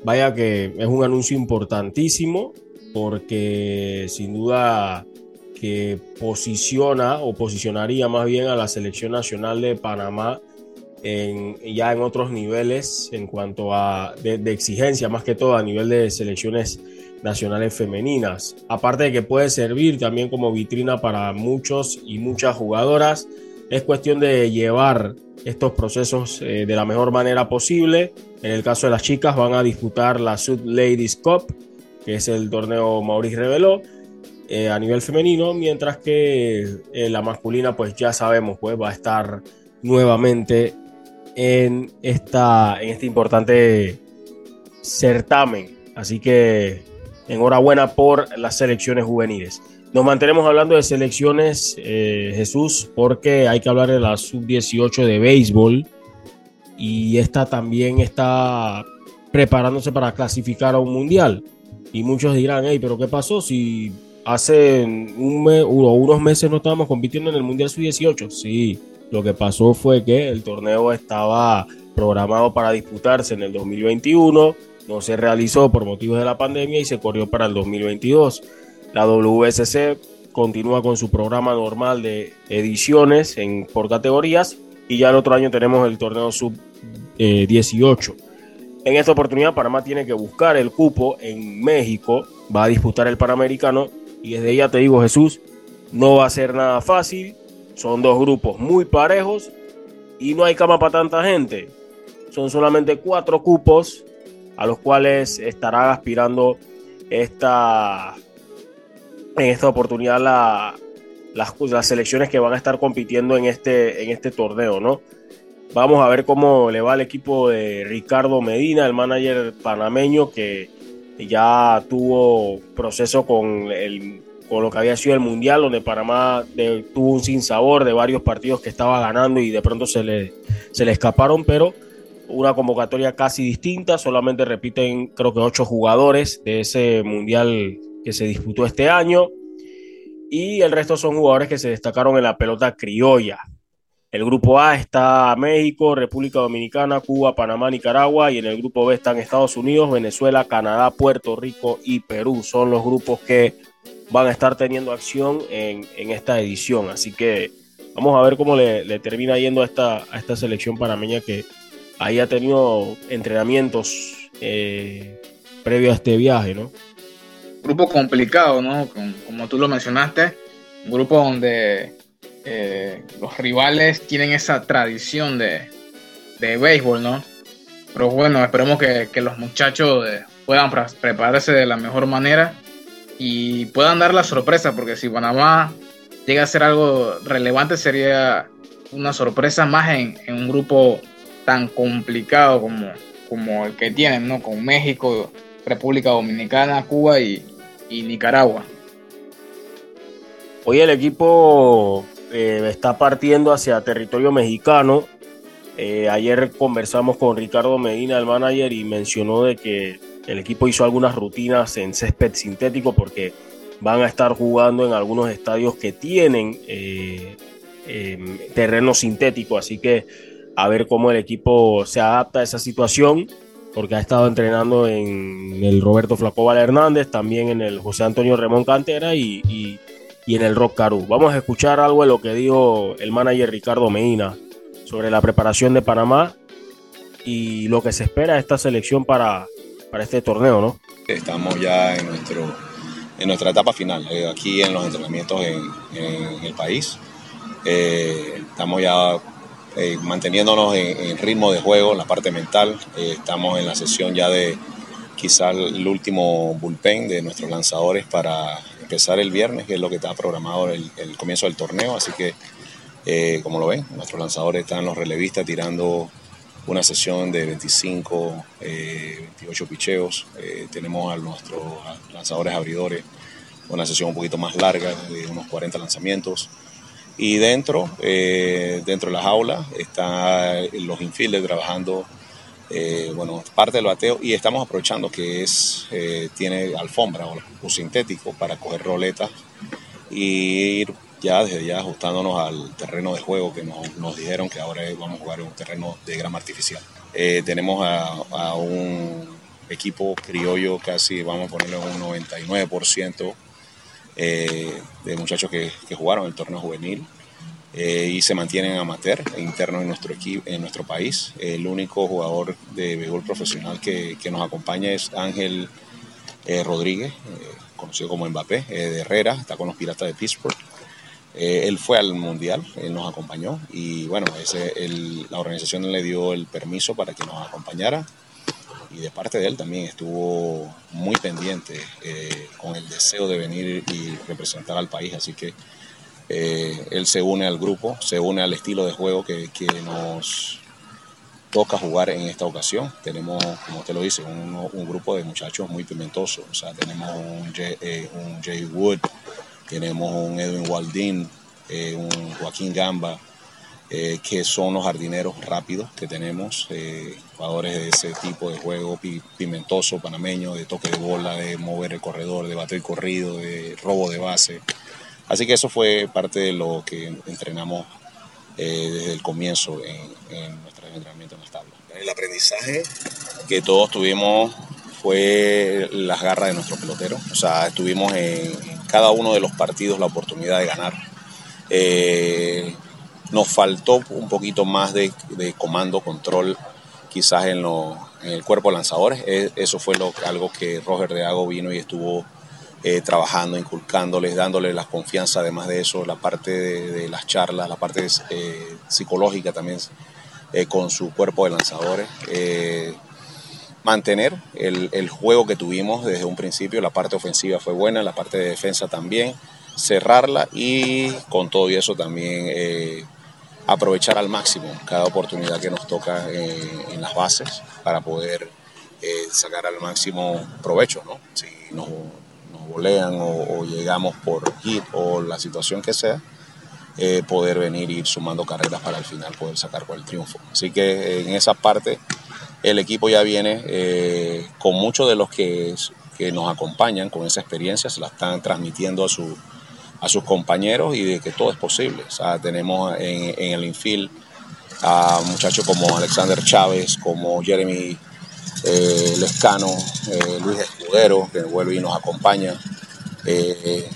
Vaya que es un anuncio importantísimo porque sin duda que posiciona o posicionaría más bien a la selección nacional de Panamá ya en otros niveles en cuanto a de, exigencia, más que todo a nivel de selecciones nacionales femeninas. Aparte de que puede servir también como vitrina para muchos y muchas jugadoras, es cuestión de llevar estos procesos eh, de la mejor manera posible. En el caso de las chicas van a disputar la Sud Ladies Cup, que es el torneo Maurice reveló eh, a nivel femenino, mientras que eh, la masculina pues ya sabemos pues va a estar nuevamente en, esta, en este importante certamen. Así que enhorabuena por las selecciones juveniles. Nos mantenemos hablando de selecciones, eh, Jesús, porque hay que hablar de la sub-18 de béisbol. Y esta también está preparándose para clasificar a un mundial. Y muchos dirán, hey, pero ¿qué pasó si hace un mes unos meses no estábamos compitiendo en el mundial sub-18? Sí, lo que pasó fue que el torneo estaba programado para disputarse en el 2021, no se realizó por motivos de la pandemia y se corrió para el 2022. La WSC continúa con su programa normal de ediciones en, por categorías y ya el otro año tenemos el torneo sub 18. En esta oportunidad Panamá tiene que buscar el cupo en México, va a disputar el Panamericano y desde ya te digo Jesús, no va a ser nada fácil, son dos grupos muy parejos y no hay cama para tanta gente. Son solamente cuatro cupos a los cuales estarán aspirando esta, en esta oportunidad la, las, las, selecciones que van a estar compitiendo en este, en este torneo, ¿no? Vamos a ver cómo le va al equipo de Ricardo Medina, el manager panameño que ya tuvo proceso con el con lo que había sido el Mundial, donde Panamá tuvo un sinsabor de varios partidos que estaba ganando y de pronto se le, se le escaparon, pero una convocatoria casi distinta, solamente repiten creo que ocho jugadores de ese Mundial que se disputó este año y el resto son jugadores que se destacaron en la pelota criolla. El grupo A está México, República Dominicana, Cuba, Panamá, Nicaragua y en el grupo B están Estados Unidos, Venezuela, Canadá, Puerto Rico y Perú. Son los grupos que van a estar teniendo acción en, esta edición. Así que vamos a ver cómo le, termina yendo a esta, a esta selección panameña que ahí ha tenido entrenamientos eh, previo a este viaje, ¿no? Grupo complicado, ¿no? Como, tú lo mencionaste, un grupo donde eh, los rivales tienen esa tradición de, de béisbol, ¿no? Pero bueno, esperemos que, que los muchachos eh, puedan prepararse de la mejor manera y puedan dar la sorpresa, porque si Panamá llega a ser algo relevante sería una sorpresa más en, un grupo tan complicado como, como el que tienen, ¿no? Con México, República Dominicana, Cuba y, Nicaragua. Hoy el equipo eh, está partiendo hacia territorio mexicano. Eh, ayer conversamos con Ricardo Medina, el manager, y mencionó de que el equipo hizo algunas rutinas en césped sintético porque van a estar jugando en algunos estadios que tienen eh, em, terreno sintético, así que a ver cómo el equipo se adapta a esa situación, porque ha estado entrenando en el Roberto Flacóbal Hernández, también en el José Antonio Remón Cantera y, en el Rock Caru. Vamos a escuchar algo de lo que dijo el manager Ricardo Medina sobre la preparación de Panamá y lo que se espera de esta selección para, para este torneo, ¿no? Estamos ya en, nuestro, en nuestra etapa final, eh, aquí en los entrenamientos en, el país. Eh, estamos ya eh, manteniéndonos en, ritmo de juego, en la parte mental. estamos en la sesión ya de quizá el último bullpen de nuestros lanzadores para empezar el viernes, que es lo que está programado el, comienzo del torneo. Así que, como lo ven, nuestros lanzadores están los relevistas tirando una sesión de 25, 28 eh, picheos. Eh, tenemos a nuestros lanzadores abridores una sesión un poquito más larga, de unos 40 lanzamientos. Y dentro, eh, dentro de las aulas, están los infielders trabajando, bueno, parte del bateo y estamos aprovechando que es, tiene alfombra o, sintético para coger roletas y ir ya desde ya ajustándonos al terreno de juego que nos, dijeron que ahora vamos a jugar en un terreno de grama artificial. Eh, tenemos a, un equipo criollo casi, vamos a ponerle un 99% eh, de muchachos que, jugaron el torneo juvenil. eh, y se mantienen amateur interno en nuestro, equipo, en nuestro país. El único jugador de béisbol profesional que, que nos acompaña es Ángel eh, Rodríguez, conocido como Mbappé, de Herrera, está con los Piratas de Pittsburgh. él fue al Mundial, él nos acompañó y bueno, ese, la organización le dio el permiso para que nos acompañara y de parte de él también estuvo muy pendiente con el deseo de venir y representar al país, así que eh, él se une al grupo, se une al estilo de juego que, nos toca jugar en esta ocasión. Tenemos, como usted lo dice, un, grupo de muchachos muy pimentosos. O sea, tenemos un, eh, Jay, Wood, tenemos un Edwin Waldín, eh, un Joaquín Gamba, que son los jardineros rápidos que tenemos, jugadores de ese tipo de juego pimentoso, panameño, de toque de bola, de mover el corredor, de bater corrido, de robo de base. Así que eso fue parte de lo que entrenamos eh, desde el comienzo en, nuestro entrenamiento en las tablas. El aprendizaje que todos tuvimos fue las garras de nuestro pelotero. O sea, estuvimos en, cada uno de los partidos la oportunidad de ganar. Eh, nos faltó un poquito más de, comando, control, quizás en, el cuerpo de lanzadores. E, eso fue lo, algo que Roger de Ago vino y estuvo eh, trabajando, inculcándoles, dándoles la confianza, además de eso, la parte de, las charlas, la parte eh, psicológica también eh, con su cuerpo de lanzadores. mantener el, juego que tuvimos desde un principio, la parte ofensiva fue buena, la parte de defensa también, cerrarla y con todo y eso también aprovechar al máximo cada oportunidad que nos toca en las bases para poder sacar al máximo provecho, ¿no? Si nos, golean o, llegamos por hit o la situación que sea, eh, poder venir y ir sumando carreras para al final poder sacar con el triunfo. Así que en esa parte el equipo ya viene eh, con muchos de los que, que, nos acompañan con esa experiencia, se la están transmitiendo a, su, a sus compañeros y de que todo es posible. O sea, tenemos en, el infield a muchachos como Alexander Chávez, como Jeremy eh, Lescano, eh, Luis Escudero, que vuelve y nos acompaña, eh,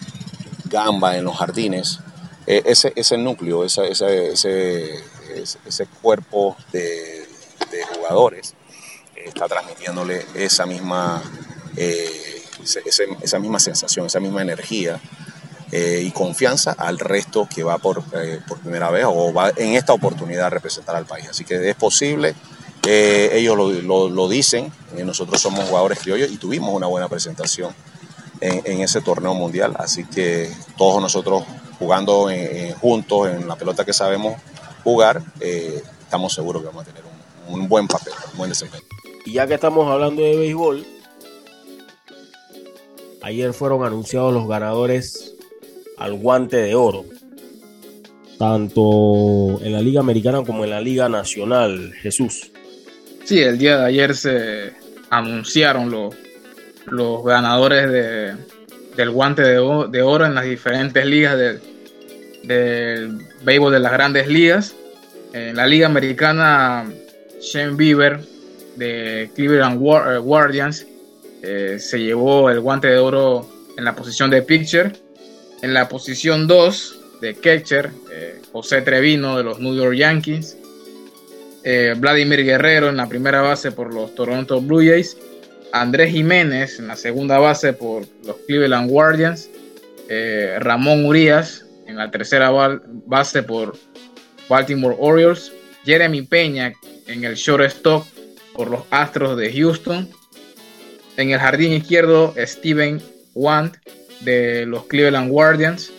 Gamba en los jardines. ese, núcleo, ese, ese, cuerpo de, jugadores está transmitiéndole esa misma, esa misma sensación, esa misma energía y confianza al resto que va por, por, primera vez o va en esta oportunidad a representar al país. Así que es posible, eh, ellos lo, dicen, eh, nosotros somos jugadores criollos y tuvimos una buena presentación en, ese torneo mundial, así que todos nosotros jugando juntos en la pelota que sabemos jugar, eh, estamos seguros que vamos a tener un, buen papel, un buen desempeño. Y ya que estamos hablando de béisbol, ayer fueron anunciados los ganadores al guante de oro tanto en la Liga Americana como en la Liga Nacional. Jesús. Sí, el día de ayer se anunciaron los, los ganadores de, del guante de, oro en las diferentes ligas del, del béisbol de las grandes ligas. En la Liga Americana, Shane Bieber de Cleveland eh, Guardians eh, se llevó el guante de oro en la posición de pitcher. En la posición 2 de catcher, eh, José Trevino de los New York Yankees. Eh, Vladimir Guerrero en la primera base por los Toronto Blue Jays, Andrés Jiménez en la segunda base por los Cleveland Guardians, eh, Ramón Urias en la tercera base por Baltimore Orioles, Jeremy Peña en el shortstop por los Astros de Houston, en el jardín izquierdo Steven Want de los Cleveland Guardians,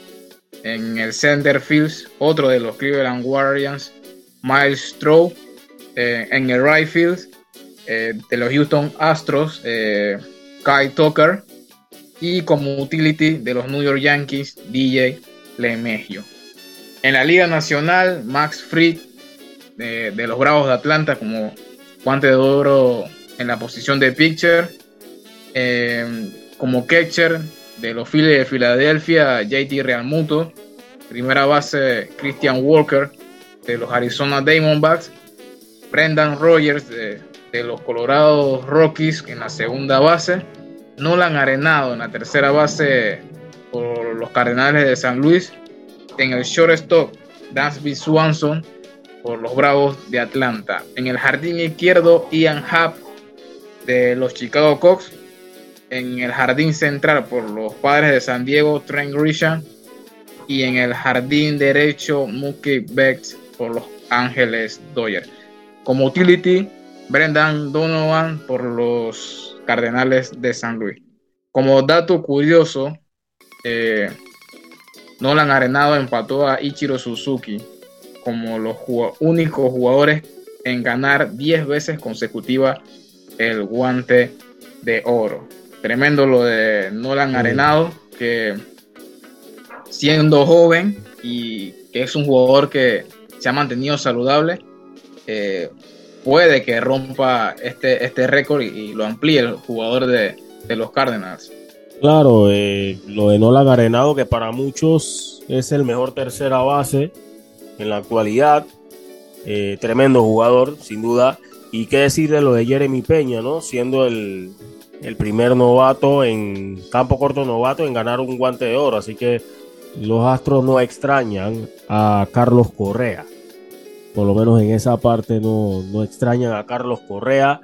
en el center field otro de los Cleveland Guardians, Miles Stroh eh, en el right field eh, de los Houston Astros, eh, Kai Tucker, y como utility de los New York Yankees, DJ LeMegio. En la Liga Nacional, Max Fried de, los Bravos de Atlanta como guante de oro en la posición de pitcher. como catcher de los Phillies de Filadelfia, JT Realmuto. Primera base, Christian Walker de los Arizona Diamondbacks. Brendan Rogers de, los Colorado Rockies en la segunda base, Nolan Arenado en la tercera base por los Cardenales de San Luis, en el shortstop Dansby Swanson por los Bravos de Atlanta. En el jardín izquierdo, Ian Happ de los Chicago Cubs. En el jardín central, por los Padres de San Diego, Trent Grisham. Y en el jardín derecho, Mookie Betts por los Ángeles Dodgers. Como utility, Brendan Donovan por los Cardenales de San Luis. Como dato curioso, eh, Nolan Arenado empató a Ichiro Suzuki como los únicos jugadores en ganar 10 veces consecutiva el guante de oro. Tremendo lo de Nolan Arenado, que siendo joven y que es un jugador que se ha mantenido saludable, eh, puede que rompa este, este récord y, lo amplíe el jugador de, los Cardinals. Claro, eh, lo de Nolan Arenado, que para muchos es el mejor tercera base en la actualidad. Eh, tremendo jugador, sin duda. Y qué decir de lo de Jeremy Peña, ¿no? Siendo el, el primer novato en campo corto novato en ganar un guante de oro. Así que los Astros no extrañan a Carlos Correa por lo menos en esa parte no, no extrañan a Carlos Correa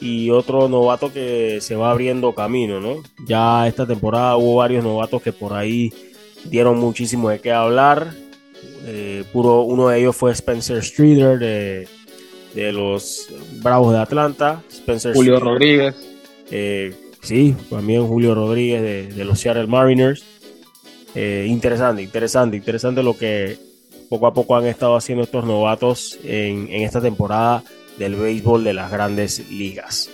y otro novato que se va abriendo camino, ¿no? Ya esta temporada hubo varios novatos que por ahí dieron muchísimo de qué hablar. Eh, puro, uno de ellos fue Spencer Streeter de, los Bravos de Atlanta. Spencer Julio Rodríguez. Eh, sí, también Julio Rodríguez de, los Seattle Mariners. Eh, interesante, interesante, interesante lo que poco a poco han estado haciendo estos novatos en, esta temporada del béisbol de las grandes ligas.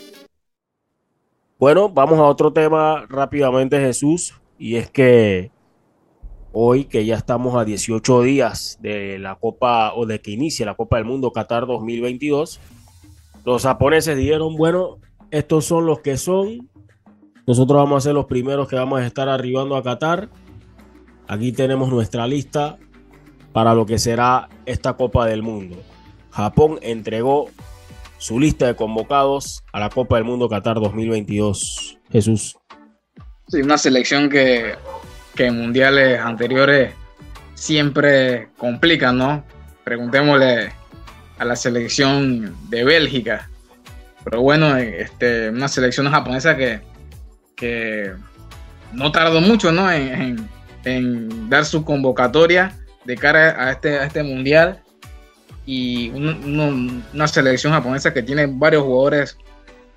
Bueno, vamos a otro tema rápidamente, Jesús, y es que hoy que ya estamos a 18 días de la Copa o de que inicie la Copa del Mundo Qatar 2022, los japoneses dijeron, bueno, estos son los que son, nosotros vamos a ser los primeros que vamos a estar arribando a Qatar. Aquí tenemos nuestra lista para lo que será esta Copa del Mundo. Japón entregó su lista de convocados a la Copa del Mundo Qatar 2022. Jesús. Sí, una selección que, en mundiales anteriores siempre complica, ¿no? Preguntémosle a la selección de Bélgica. Pero bueno, este, una selección japonesa que, que no tardó mucho ¿no? en, en dar su convocatoria de cara a este, este mundial y una selección japonesa que tiene varios jugadores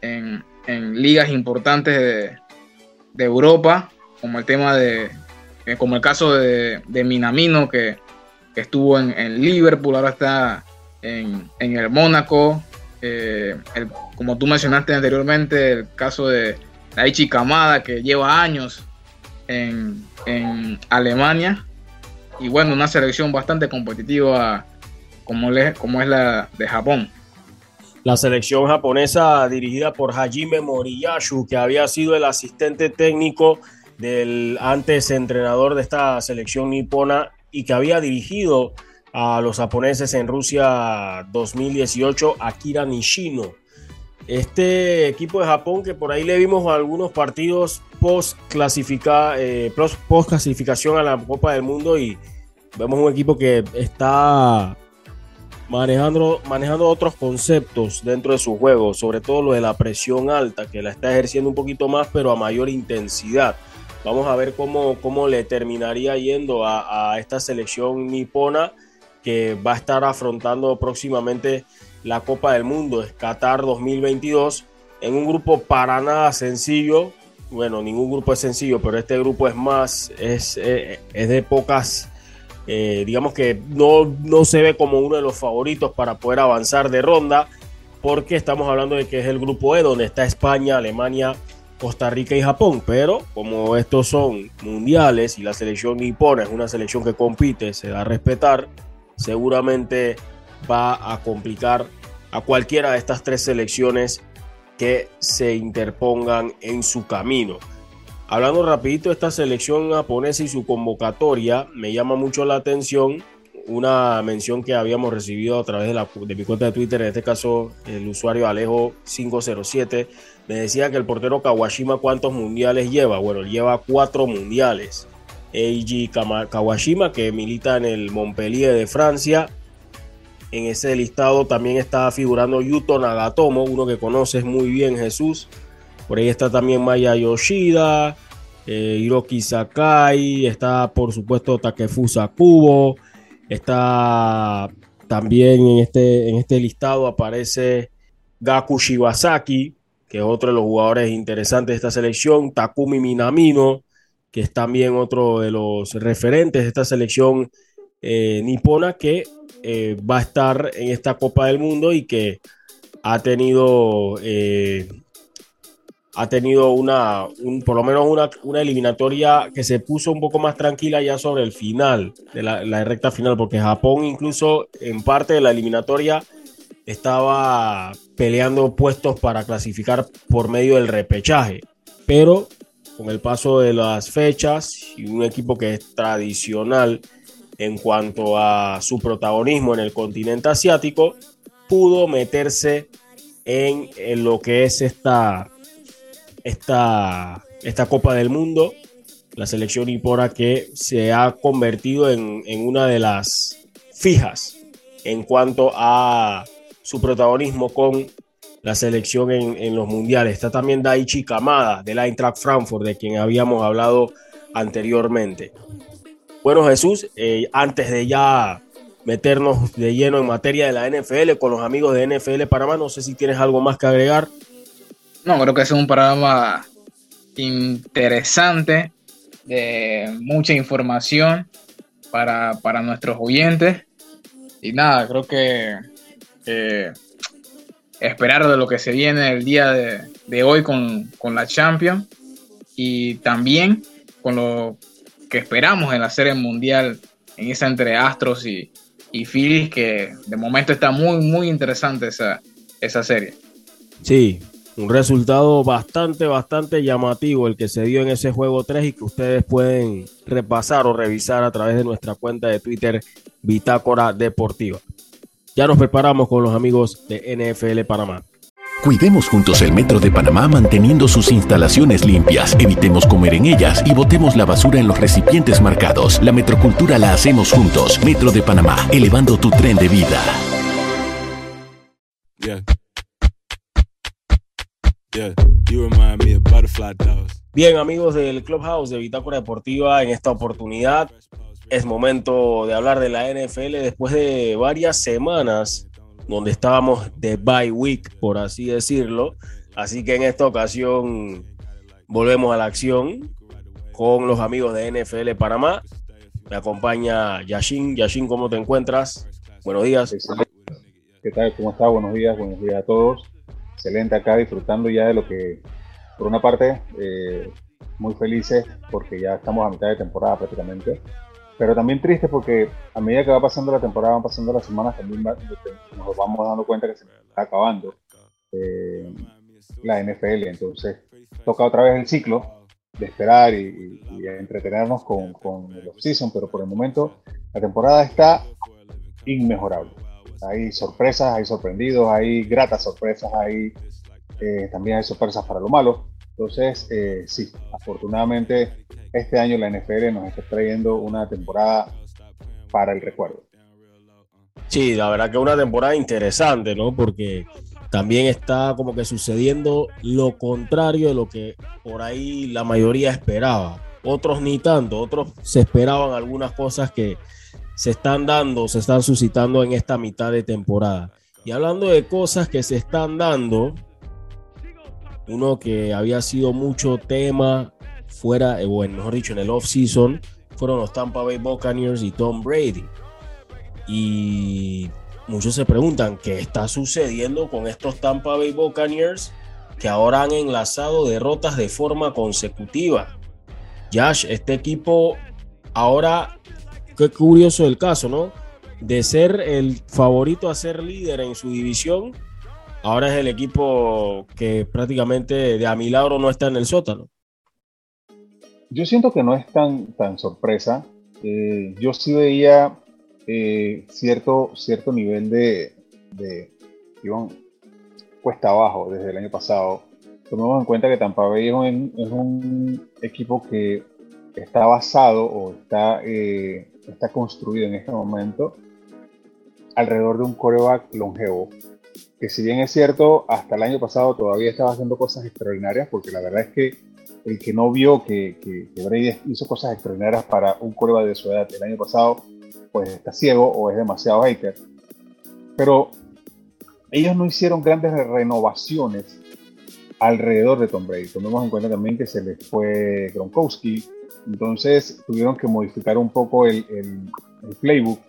en, ligas importantes de, Europa, como el tema de, eh, como el caso de, Minamino, que, estuvo en, Liverpool, ahora está en, el Mónaco, eh, como tú mencionaste anteriormente, el caso de Daichi Kamada, que lleva años en, en Alemania y bueno, una selección bastante competitiva como, como es la de Japón. La selección japonesa dirigida por Hajime Moriyashu, que había sido el asistente técnico del antes entrenador de esta selección nipona y que había dirigido a los japoneses en Rusia 2018, Akira Nishino. Este equipo de Japón que por ahí le vimos algunos partidos post, eh, post clasificación a la Copa del Mundo y vemos un equipo que está manejando, manejando otros conceptos dentro de su juego, sobre todo lo de la presión alta, que la está ejerciendo un poquito más, pero a mayor intensidad. Vamos a ver cómo, cómo le terminaría yendo a esta selección nipona que va a estar afrontando próximamente la Copa del Mundo, es Qatar 2022, en un grupo para nada sencillo. Bueno, ningún grupo es sencillo, pero este grupo es más, es, eh, es de pocas, eh, digamos que no, no se ve como uno de los favoritos para poder avanzar de ronda, porque estamos hablando de que es el grupo E, donde está España, Alemania, Costa Rica y Japón, pero como estos son mundiales y la selección nipona es una selección que compite, se da a respetar, seguramente va a complicar a cualquiera de estas tres selecciones que se interpongan en su camino. Hablando rapidito de esta selección japonesa y su convocatoria, me llama mucho la atención una mención que habíamos recibido a través de, la, de mi cuenta de Twitter, en este caso el usuario Alejo507, me decía que el portero Kawashima cuántos mundiales lleva. Bueno, lleva cuatro mundiales Eiji Kawashima, que milita en el Montpellier de Francia. En ese listado también está figurando Yuto Nagatomo, uno que conoces muy bien, Jesús. Por ahí está también Maya Yoshida, eh, Hiroki Sakai, está por supuesto Takefusa Kubo, está también en este, en este listado aparece Gaku Shibasaki, que es otro de los jugadores interesantes de esta selección, Takumi Minamino, que es también otro de los referentes de esta selección eh, nipona que eh, va a estar en esta Copa del Mundo y que ha tenido, eh, ha tenido una, por lo menos una, una, eliminatoria que se puso un poco más tranquila ya sobre el final, de la, la recta final, porque Japón incluso en parte de la eliminatoria estaba peleando puestos para clasificar por medio del repechaje, pero con el paso de las fechas y un equipo que es tradicional en cuanto a su protagonismo en el continente asiático, pudo meterse en, lo que es esta, esta, esta Copa del Mundo, la selección Ipora que se ha convertido en, en una de las fijas en cuanto a su protagonismo con la selección en, los mundiales. Está también Daichi Kamada del Eintracht Frankfurt, de quien habíamos hablado anteriormente. Bueno, Jesús, eh, antes de ya meternos de lleno en materia de la NFL con los amigos de NFL Panamá, no sé si tienes algo más que agregar. No, creo que es un programa interesante, de mucha información para, para nuestros oyentes. Y nada, creo que esperar de lo que se viene el día de, hoy con, la Champions y también con lo que esperamos en la Serie Mundial, en esa entre Astros y, y Phillies, que de momento está muy, muy interesante esa, esa serie. Sí, un resultado bastante, bastante llamativo el que se dio en ese juego 3 y que ustedes pueden repasar o revisar a través de nuestra cuenta de Twitter Bitácora Deportiva. Ya nos preparamos con los amigos de NFL Panamá. Cuidemos juntos el Metro de Panamá manteniendo sus instalaciones limpias, evitemos comer en ellas y botemos la basura en los recipientes marcados. La metrocultura la hacemos juntos. Metro de Panamá, elevando tu tren de vida. Bien, amigos del Clubhouse de Bitácora Deportiva, en esta oportunidad es momento de hablar de la NFL después de varias semanas donde estábamos de bye week, por así decirlo. Así que en esta ocasión volvemos a la acción con los amigos de NFL Panamá. Me acompaña Yashin. Yashin, ¿cómo te encuentras? Buenos días. ¿Qué tal? ¿Cómo está? Buenos días, buenos días a todos. Excelente acá, disfrutando ya de lo que, por una parte, eh, muy felices porque ya estamos a mitad de temporada prácticamente pero también triste porque a medida que va pasando la temporada, van pasando las semanas, también nos vamos dando cuenta que se está acabando eh, la NFL. Entonces, toca otra vez el ciclo de esperar y, entretenernos con, con el off-season, pero por el momento la temporada está inmejorable. Hay sorpresas, hay sorprendidos, hay gratas sorpresas, hay eh, también hay sorpresas para lo malo. Entonces, eh, sí, afortunadamente este año la NFL nos está trayendo una temporada para el recuerdo. Sí, la verdad que una temporada interesante, ¿no? Porque también está como que sucediendo lo contrario de lo que por ahí la mayoría esperaba. Otros ni tanto, otros se esperaban algunas cosas que se están dando, se están suscitando en esta mitad de temporada. Y hablando de cosas que se están dando, uno que había sido mucho tema fuera, eh, o mejor dicho, en el off-season, fueron los Tampa Bay Buccaneers y Tom Brady. Y muchos se preguntan qué está sucediendo con estos Tampa Bay Buccaneers que ahora han enlazado derrotas de forma consecutiva. Josh, este equipo ahora, qué curioso el caso, ¿no? De ser el favorito a ser líder en su división, ahora es el equipo que prácticamente de a milagro no está en el sótano. Yo siento que no es tan, tan sorpresa. Eh, yo sí veía eh, cierto, cierto nivel de, de cuesta abajo desde el año pasado. Tomemos en cuenta que Tampa Bay es un, equipo que está basado o está, eh, está construido en este momento alrededor de un coreback longevo, que si bien es cierto, hasta el año pasado todavía estaba haciendo cosas extraordinarias, porque la verdad es que el que no vio que, que, Brady hizo cosas extraordinarias para un coreback de su edad el año pasado, pues está ciego o es demasiado hater. Pero ellos no hicieron grandes renovaciones alrededor de Tom Brady. Tomemos en cuenta también que se les fue Gronkowski, entonces tuvieron que modificar un poco el, el, playbook.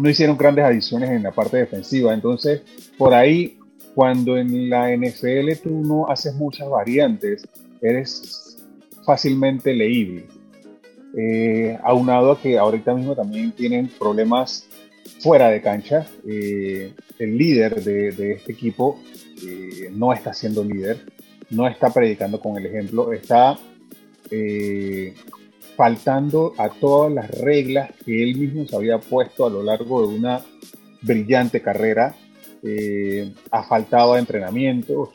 No hicieron grandes adiciones en la parte defensiva, entonces por ahí cuando en la NFL tú no haces muchas variantes, eres fácilmente leíble. Eh, aunado a que ahorita mismo también tienen problemas fuera de cancha. Eh, el líder de, este equipo eh, no está siendo líder, no está predicando con el ejemplo, está faltando a todas las reglas que él mismo se había puesto a lo largo de una brillante carrera, eh, ha faltado a entrenamientos.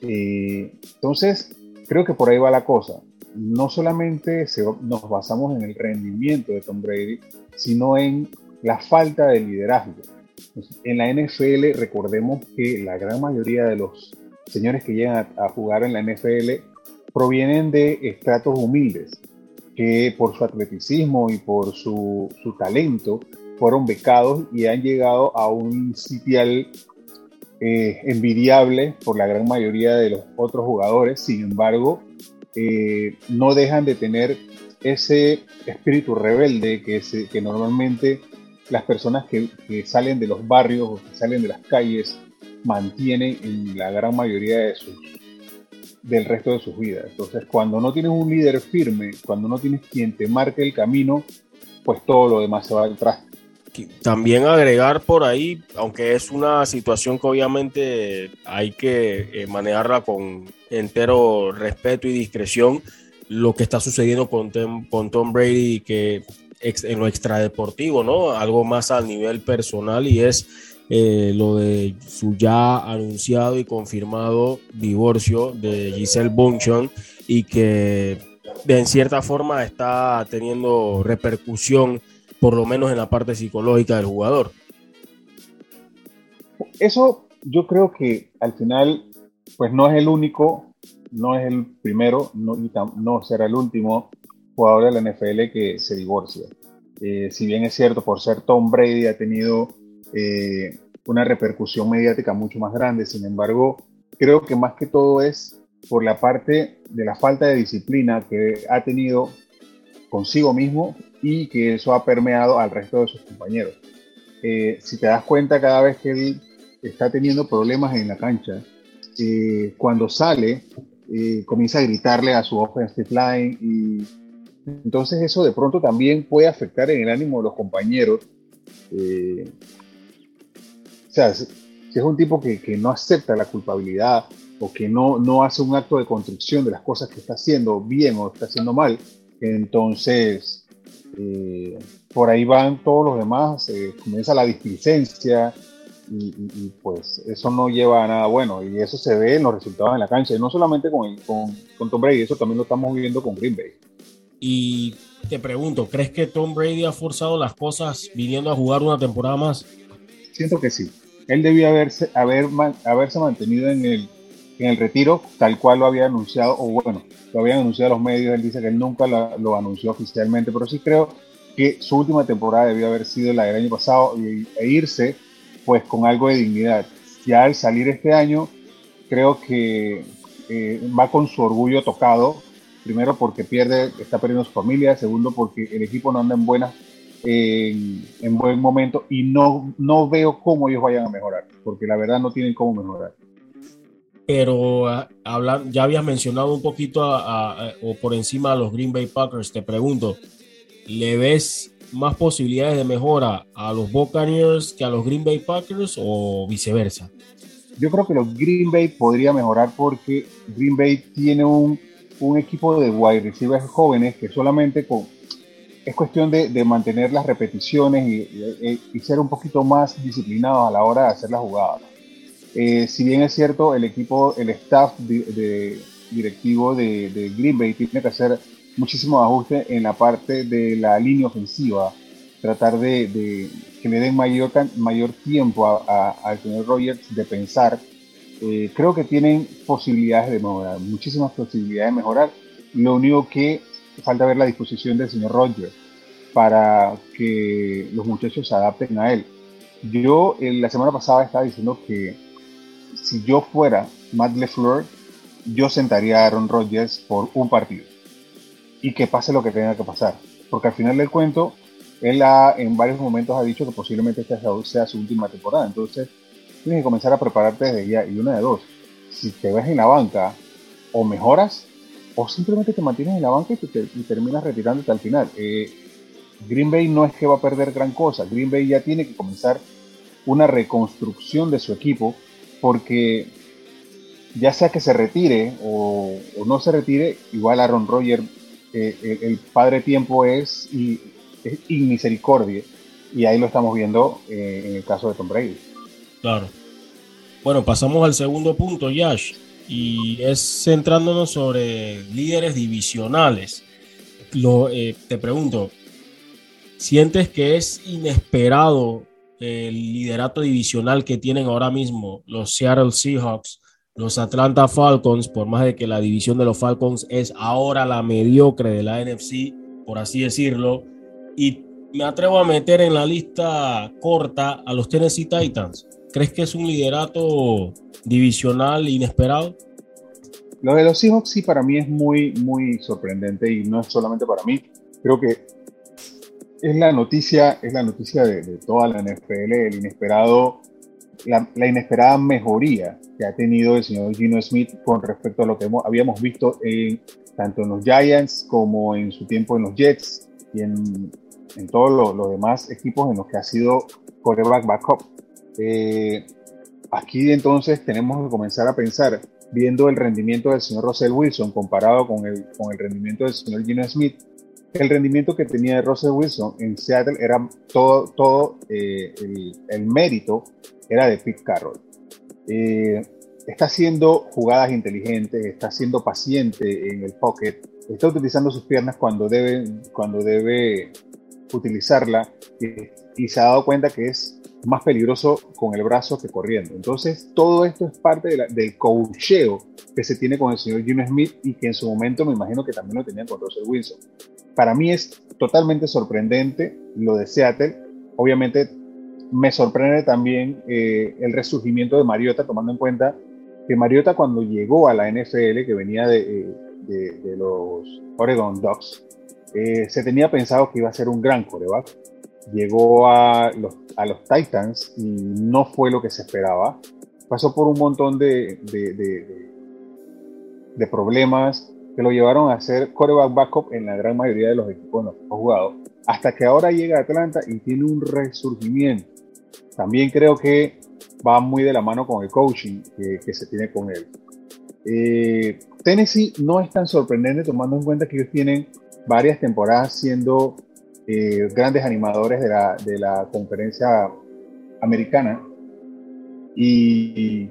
entonces, creo que por ahí va la cosa. No solamente nos basamos en el rendimiento de Tom Brady, sino en la falta de liderazgo. En la NFL, recordemos que la gran mayoría de los señores que llegan a, jugar en la NFL provienen de estratos humildes, que por su atleticismo y por su, talento fueron becados y han llegado a un sitial eh, envidiable por la gran mayoría de los otros jugadores. Sin embargo, eh, no dejan de tener ese espíritu rebelde que, que normalmente las personas que, salen de los barrios o que salen de las calles mantienen en la gran mayoría de sus, del resto de sus vidas. Entonces, cuando no tienes un líder firme, cuando no tienes quien te marque el camino, pues todo lo demás se va detrás. También agregar por ahí, aunque es una situación que obviamente hay que eh, manejarla con entero respeto y discreción, lo que está sucediendo con, con Tom Brady, que en lo extradeportivo, ¿no? Algo más al nivel personal y es eh, lo de su ya anunciado y confirmado divorcio de Giselle Bunchon y que en cierta forma está teniendo repercusión, por lo menos en la parte psicológica del jugador. Eso yo creo que al final, pues no es el único, no es el primero, no, no será el último jugador de la NFL que se divorcia. Eh, si bien es cierto, por ser Tom Brady ha tenido eh, una repercusión mediática mucho más grande, sin embargo, creo que más que todo es por la parte de la falta de disciplina que ha tenido consigo mismo y que eso ha permeado al resto de sus compañeros. Eh, si te das cuenta cada vez que él está teniendo problemas en la cancha, cuando sale, comienza a gritarle a su offensive line y entonces eso de pronto también puede afectar en el ánimo de los compañeros. O sea, si es un tipo que, no acepta la culpabilidad o que no, no hace un acto de construcción de las cosas que está haciendo bien o está haciendo mal, entonces eh, por ahí van todos los demás, eh, comienza la displicencia y, pues eso no lleva a nada bueno y eso se ve en los resultados en la cancha y no solamente con, con, con Tom Brady, eso también lo estamos viviendo con Green Bay. Y te pregunto, ¿crees que Tom Brady ha forzado las cosas viniendo a jugar una temporada más? Siento que sí. Él debía haberse, haber, haberse mantenido en el, en el retiro, tal cual lo había anunciado, o bueno, lo habían anunciado los medios. Él dice que él nunca lo anunció oficialmente, pero sí creo que su última temporada debió haber sido la del año pasado e irse pues con algo de dignidad. Ya al salir este año, creo que eh, va con su orgullo tocado Primero porque pierde, está perdiendo su familia. Segundo porque el equipo no anda en buena, en, buen momento y no, no veo cómo ellos vayan a mejorar, porque la verdad no tienen cómo mejorar. Pero ah, ya habías mencionado un poquito o por encima a los Green Bay Packers. Te pregunto, ¿le ves más posibilidades de mejora a los Buccaneers que a los Green Bay Packers o viceversa? Yo creo que los Green Bay podría mejorar porque Green Bay tiene un un equipo de wide receivers jóvenes que solamente con, es cuestión de, de mantener las repeticiones y, y, ser un poquito más disciplinados a la hora de hacer la jugada. Eh, si bien es cierto, el equipo, el staff de, directivo de, de, Green Bay tiene que hacer muchísimos ajustes en la parte de la línea ofensiva, tratar de, que le den mayor, mayor tiempo al señor Rogers de pensar. Eh, creo que tienen posibilidades de mejorar, muchísimas posibilidades de mejorar. Lo único que falta ver la disposición del señor Rogers para que los muchachos se adapten a él. Yo la semana pasada estaba diciendo que si yo fuera Matt LeFleur, yo sentaría a Aaron Rodgers por un partido y que pase lo que tenga que pasar. Porque al final del cuento, él ha, en varios momentos ha dicho que posiblemente esta sea su última temporada. Entonces, tienes que comenzar a prepararte desde ya. Y una de dos, si te ves en la banca, o mejoras, o simplemente te mantienes en la banca y, te, terminas retirándote al final. Eh, Green Bay no es que va a perder gran cosa. Green Bay ya tiene que comenzar una reconstrucción de su equipo porque ya sea que se retire o, no se retire, igual Aaron Rodgers, eh, el, padre tiempo es, y, es inmisericordia. Y ahí lo estamos viendo eh, en el caso de Tom Brady. Claro. Bueno, pasamos al segundo punto, Yash, y es centrándonos sobre líderes divisionales. Lo, eh, te pregunto, ¿sientes que es inesperado el liderato divisional que tienen ahora mismo los Seattle Seahawks los Atlanta Falcons, por más de que la división de los Falcons es ahora la mediocre de la NFC, por así decirlo, y me atrevo a meter en la lista corta a los Tennessee Titans. ¿Crees que es un liderato divisional inesperado? Lo de los Seahawks sí para mí es muy, muy sorprendente y no es solamente para mí. Creo que es la noticia, es la noticia de, de toda la NFL, el inesperado la, inesperada mejoría que ha tenido el señor Gino Smith con respecto a lo que habíamos visto en, tanto en los Giants como en su tiempo en los Jets y en, en todos los, demás equipos en los que ha sido quarterback backup. Eh, aquí entonces tenemos que comenzar a pensar, viendo el rendimiento del señor Russell Wilson comparado con el, con el rendimiento del señor Gino Smith, el rendimiento que tenía Russell Wilson en Seattle era todo, todo eh, el, el, mérito era de Pete Carroll. Eh, está haciendo jugadas inteligentes, está siendo paciente en el pocket, está utilizando sus piernas cuando debe, cuando debe utilizarla y, se ha dado cuenta que es más peligroso con el brazo que corriendo. Entonces, todo esto es parte del coacheo que se tiene con el señor Jimmy Smith y que en su momento me imagino que también lo tenían con Russell Wilson. Para mí es totalmente sorprendente lo de Seattle. Obviamente me sorprende también eh, el resurgimiento de Mariota, tomando en cuenta que Mariota cuando llegó a la NFL, que venía de, eh, los Oregon Ducks, eh, se tenía pensado que iba a ser un gran coreback. Llegó a los, a los Titans y no fue lo que se esperaba. Pasó por un montón de, de problemas que lo llevaron a ser coreback backup en la gran mayoría de los equipos en los que ha jugado. Hasta que ahora llega a Atlanta y tiene un resurgimiento también creo que va muy de la mano con el coaching que, se tiene con él. Eh, Tennessee no es tan sorprendente tomando en cuenta que ellos tienen varias temporadas siendo eh, grandes animadores de la, de la conferencia americana y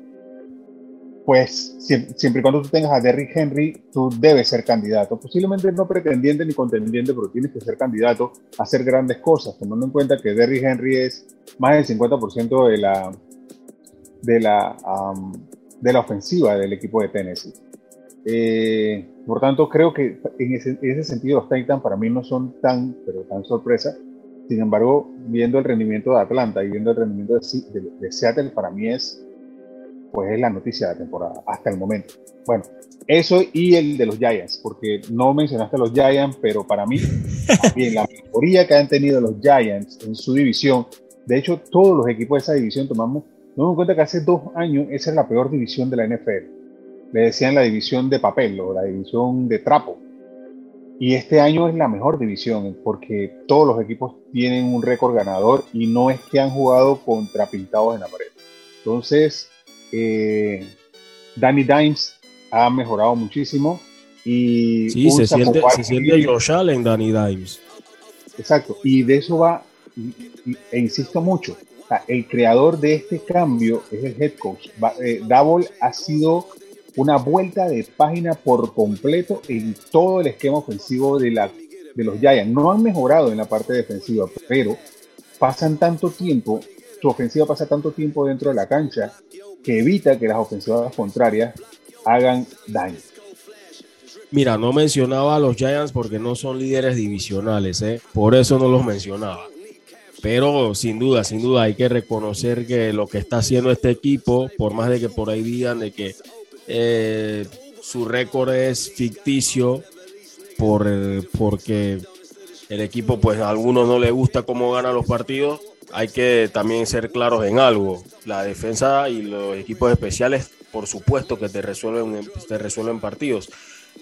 pues siempre, y cuando tú tengas a Derrick Henry, tú debes ser candidato. Posiblemente no pretendiente ni contendiente, pero tienes que ser candidato a hacer grandes cosas, tomando en cuenta que Derrick Henry es más del 50% de la, de, la, de la ofensiva del equipo de Tennessee. Eh, por tanto, creo que en ese, en ese, sentido los Titans para mí no son tan, pero tan sorpresa. Sin embargo, viendo el rendimiento de Atlanta y viendo el rendimiento de, de Seattle, para mí es pues es la noticia de la temporada hasta el momento. Bueno, eso y el de los Giants, porque no mencionaste a los Giants, pero para mí, también la mejoría que han tenido los Giants en su división, de hecho, todos los equipos de esa división tomamos, nos damos cuenta que hace dos años esa es la peor división de la NFL. Le decían la división de papel o la división de trapo. Y este año es la mejor división porque todos los equipos tienen un récord ganador y no es que han jugado contra pintados en la pared. Entonces, eh, Danny Dimes ha mejorado muchísimo. Y sí, se siente, se siente Josh Allen, Danny Dimes. Exacto, y de eso va, e insisto mucho, el creador de este cambio es el head coach. Eh, Double ha sido una vuelta de página por completo en todo el esquema ofensivo de, la, de los Giants. No han mejorado en la parte defensiva, pero pasan tanto tiempo, su ofensiva pasa tanto tiempo dentro de la cancha que evita que las ofensivas contrarias hagan daño. Mira, no mencionaba a los Giants porque no son líderes divisionales, ¿eh? por eso no los mencionaba. Pero sin duda, sin duda hay que reconocer que lo que está haciendo este equipo, por más de que por ahí digan de que eh, su récord es ficticio, por, porque el equipo, pues a algunos no le gusta cómo gana los partidos, hay que también ser claros en algo. La defensa y los equipos especiales, por supuesto que te resuelven, te resuelven partidos.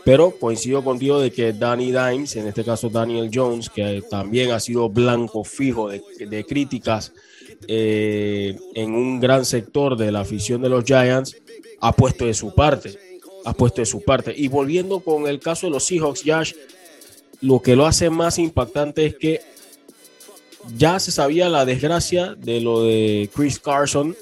Pero coincido contigo de que Danny Dimes, en este caso Daniel Jones, que también ha sido blanco fijo de, críticas eh, en un gran sector de la afición de los Giants, ha puesto de su parte. Ha puesto de su parte. Y volviendo con el caso de los Seahawks, Josh, lo que lo hace más impactante es que ya se sabía la desgracia de lo de Chris Carson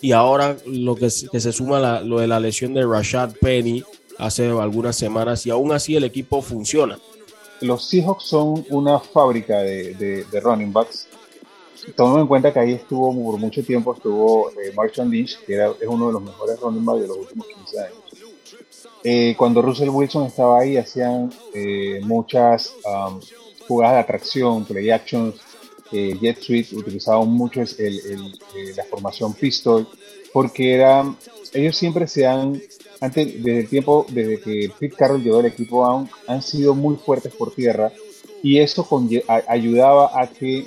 y ahora lo que, se suma lo de la lesión de Rashad Penny hace algunas semanas y aún así el equipo funciona. Los Seahawks son una fábrica de, running backs. Tomando en cuenta que ahí estuvo por mucho tiempo, estuvo eh, Marshall Lynch, que era, es uno de los mejores running backs de los últimos 15 años. Eh, cuando Russell Wilson estaba ahí, hacían eh, muchas um, jugadas de atracción, play actions, eh, Jet Suite, utilizaban mucho la formación pistol, porque era, ellos siempre se han antes, desde el tiempo, desde que Pete Carroll llegó al equipo, han, han sido muy fuertes por tierra y eso ayudaba a que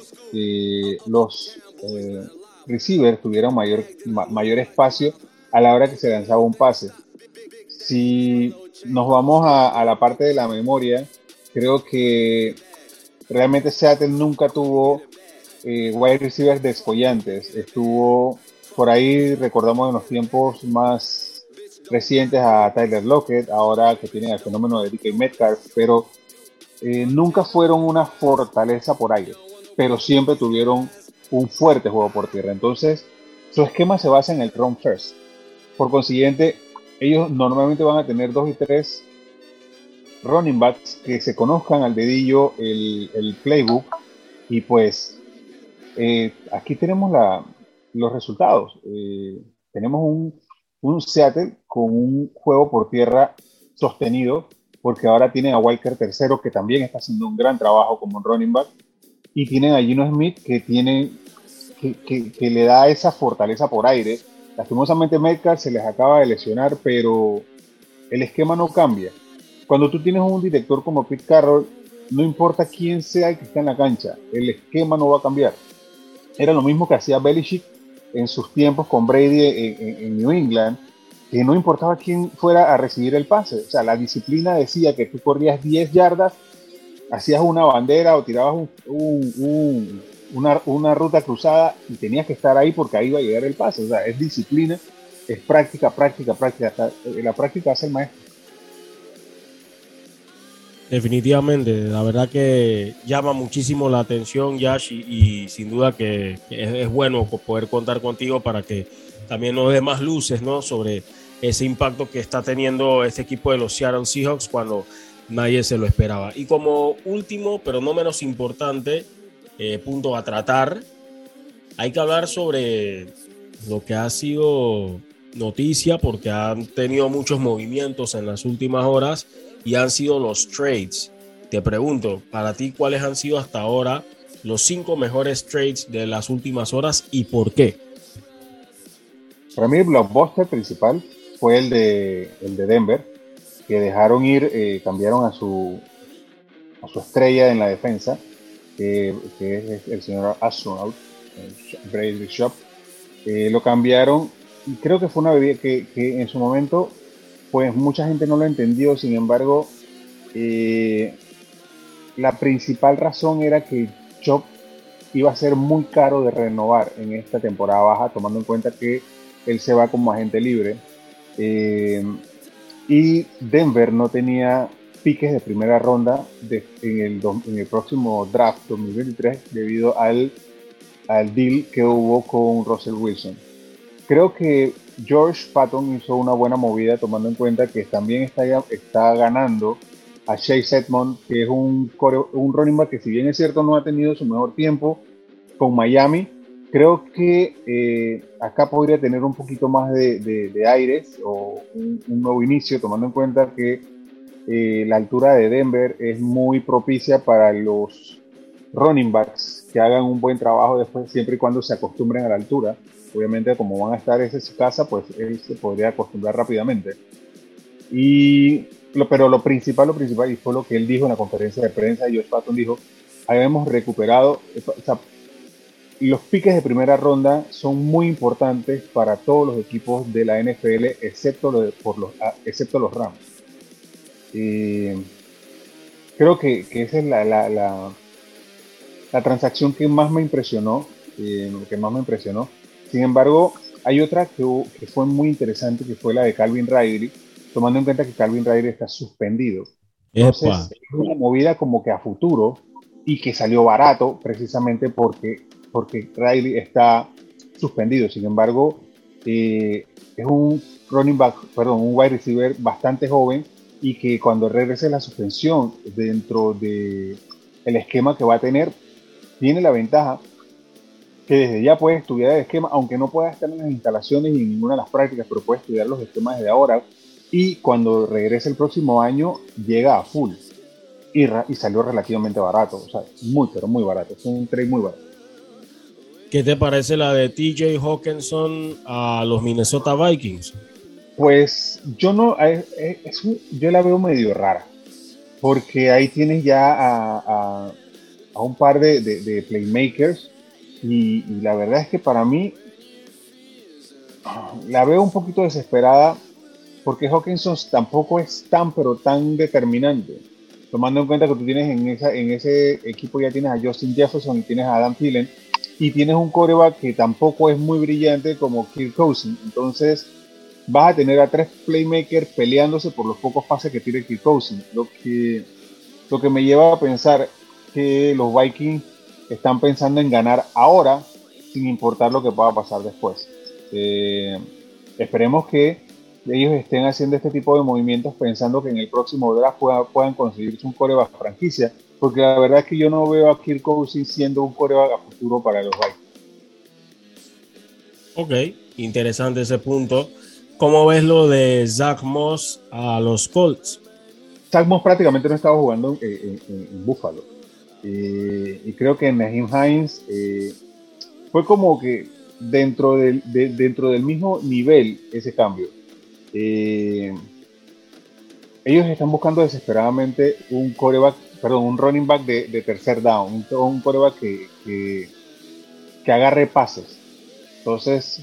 los eh, receivers tuvieran mayor, mayor espacio a la hora que se lanzaba un pase. Si nos vamos a, la parte de la memoria, creo que realmente Seattle nunca tuvo eh, wide receivers descollantes. Estuvo por ahí, recordamos en los tiempos más recientes a Tyler Lockett, ahora que tienen el fenómeno de DK Metcalf, pero eh, nunca fueron una fortaleza por aire, pero siempre tuvieron un fuerte juego por tierra. Entonces, su esquema se basa en el run first. Por consiguiente, ellos normalmente van a tener dos y tres running backs que se conozcan al dedillo el, playbook y pues eh, aquí tenemos la, los resultados. Eh, tenemos un un Seattle con un juego por tierra sostenido, porque ahora tienen a Walker tercero, que también está haciendo un gran trabajo como running back, y tienen a Gino Smith, que, tiene, que, le da esa fortaleza por aire. Lastimosamente Metcalf se les acaba de lesionar, pero el esquema no cambia. Cuando tú tienes un director como Pete Carroll, no importa quién sea el que está en la cancha, el esquema no va a cambiar. Era lo mismo que hacía Belichick en sus tiempos con Brady en, New England, que no importaba quién fuera a recibir el pase. O sea, la disciplina decía que tú corrías 10 yardas, hacías una bandera o tirabas una, una, ruta cruzada y tenías que estar ahí porque ahí iba a llegar el pase. O sea, es disciplina, es práctica, práctica, práctica. La práctica hace el maestro. Definitivamente, la verdad que llama muchísimo la atención, Yash, y, sin duda que, es, bueno poder contar contigo para que también nos dé más luces ¿no? sobre ese impacto que está teniendo este equipo de los Seattle Seahawks cuando nadie se lo esperaba. Y como último, pero no menos importante, eh, punto a tratar, hay que hablar sobre lo que ha sido noticia porque han tenido muchos movimientos en las últimas horas y han sido los trades. Te pregunto, para ti, ¿cuáles han sido hasta ahora los cinco mejores trades de las últimas horas y por qué? Para mí el blockbuster principal fue el de, el de Denver, que dejaron ir, eh, cambiaron a su, a su estrella en la defensa, que, es el señor Astronaut, Brady Bishop. Eh, lo cambiaron y creo que fue una bebida que, en su momento pues mucha gente no lo entendió, sin embargo, eh, la principal razón era que Chop iba a ser muy caro de renovar en esta temporada baja, tomando en cuenta que él se va como agente libre. Eh, y Denver no tenía piques de primera ronda en, el, en, el, próximo draft 2023 debido al, al deal que hubo con Russell Wilson. Creo que George Patton hizo una buena movida tomando en cuenta que también está, está ganando a Chase Edmond, que es un, un running back que si bien es cierto no ha tenido su mejor tiempo con Miami, creo que eh, acá podría tener un poquito más de, aires o un, nuevo inicio, tomando en cuenta que eh, la altura de Denver es muy propicia para los running backs que hagan un buen trabajo después, siempre y cuando se acostumbren a la altura. Obviamente, como van a estar en su casa, pues él se podría acostumbrar rápidamente. Y, pero lo principal, lo principal, y fue lo que él dijo en la conferencia de prensa, Josh Patton dijo, habíamos recuperado, los piques de primera ronda son muy importantes para todos los equipos de la NFL, excepto, lo por los, ah, excepto los Rams. creo que, esa es la, la, la, transacción que más me impresionó, eh, que más me impresionó. Sin embargo, hay otra que, que, fue muy interesante, que fue la de Calvin Ridley, tomando en cuenta que Calvin Ridley está suspendido. Entonces, es una movida como que a futuro y que salió barato precisamente porque porque Riley está suspendido. Sin embargo, eh, es un running back, perdón, un wide receiver bastante joven y que cuando regrese la suspensión dentro el esquema que va a tener, tiene la ventaja que desde ya puede estudiar el esquema, aunque no pueda estar en las instalaciones y en ninguna de las prácticas, pero puede estudiar los esquemas desde ahora. Y cuando regrese el próximo año, llega a full. Y, y salió relativamente barato, o sea, muy, pero muy barato. Es un trade muy barato. ¿Qué te parece la de TJ Hawkinson a los Minnesota Vikings? Pues yo no, yo la veo medio rara, porque ahí tienes ya a, un par de, playmakers y, la verdad es que para mí la veo un poquito desesperada porque Hawkinson tampoco es tan pero tan determinante, tomando en cuenta que tú tienes en, esa, en ese equipo ya tienes a Justin Jefferson y tienes a Adam Thielen y tienes un coreback que tampoco es muy brillante como Kirk Cousins. Entonces vas a tener a tres playmakers peleándose por los pocos pases que tiene Kirk Cousins. Lo que, lo que me lleva a pensar que los Vikings están pensando en ganar ahora sin importar lo que pueda pasar después. Eh, esperemos que ellos estén haciendo este tipo de movimientos pensando que en el próximo draft puedan, conseguirse un coreback franquicia porque la verdad es que yo no veo a Kirk Cousins siendo un coreback a futuro para los Vikings. Ok, interesante ese punto. ¿Cómo ves lo de Zach Moss a los Colts? Zach Moss prácticamente no estaba jugando en, Buffalo. Eh, y creo que Naheem Hines eh, fue como que dentro del, dentro del mismo nivel ese cambio. Eh, ellos están buscando desesperadamente un coreback perdón, un running back de, tercer down, un, un coreback que, que, agarre pases. Entonces,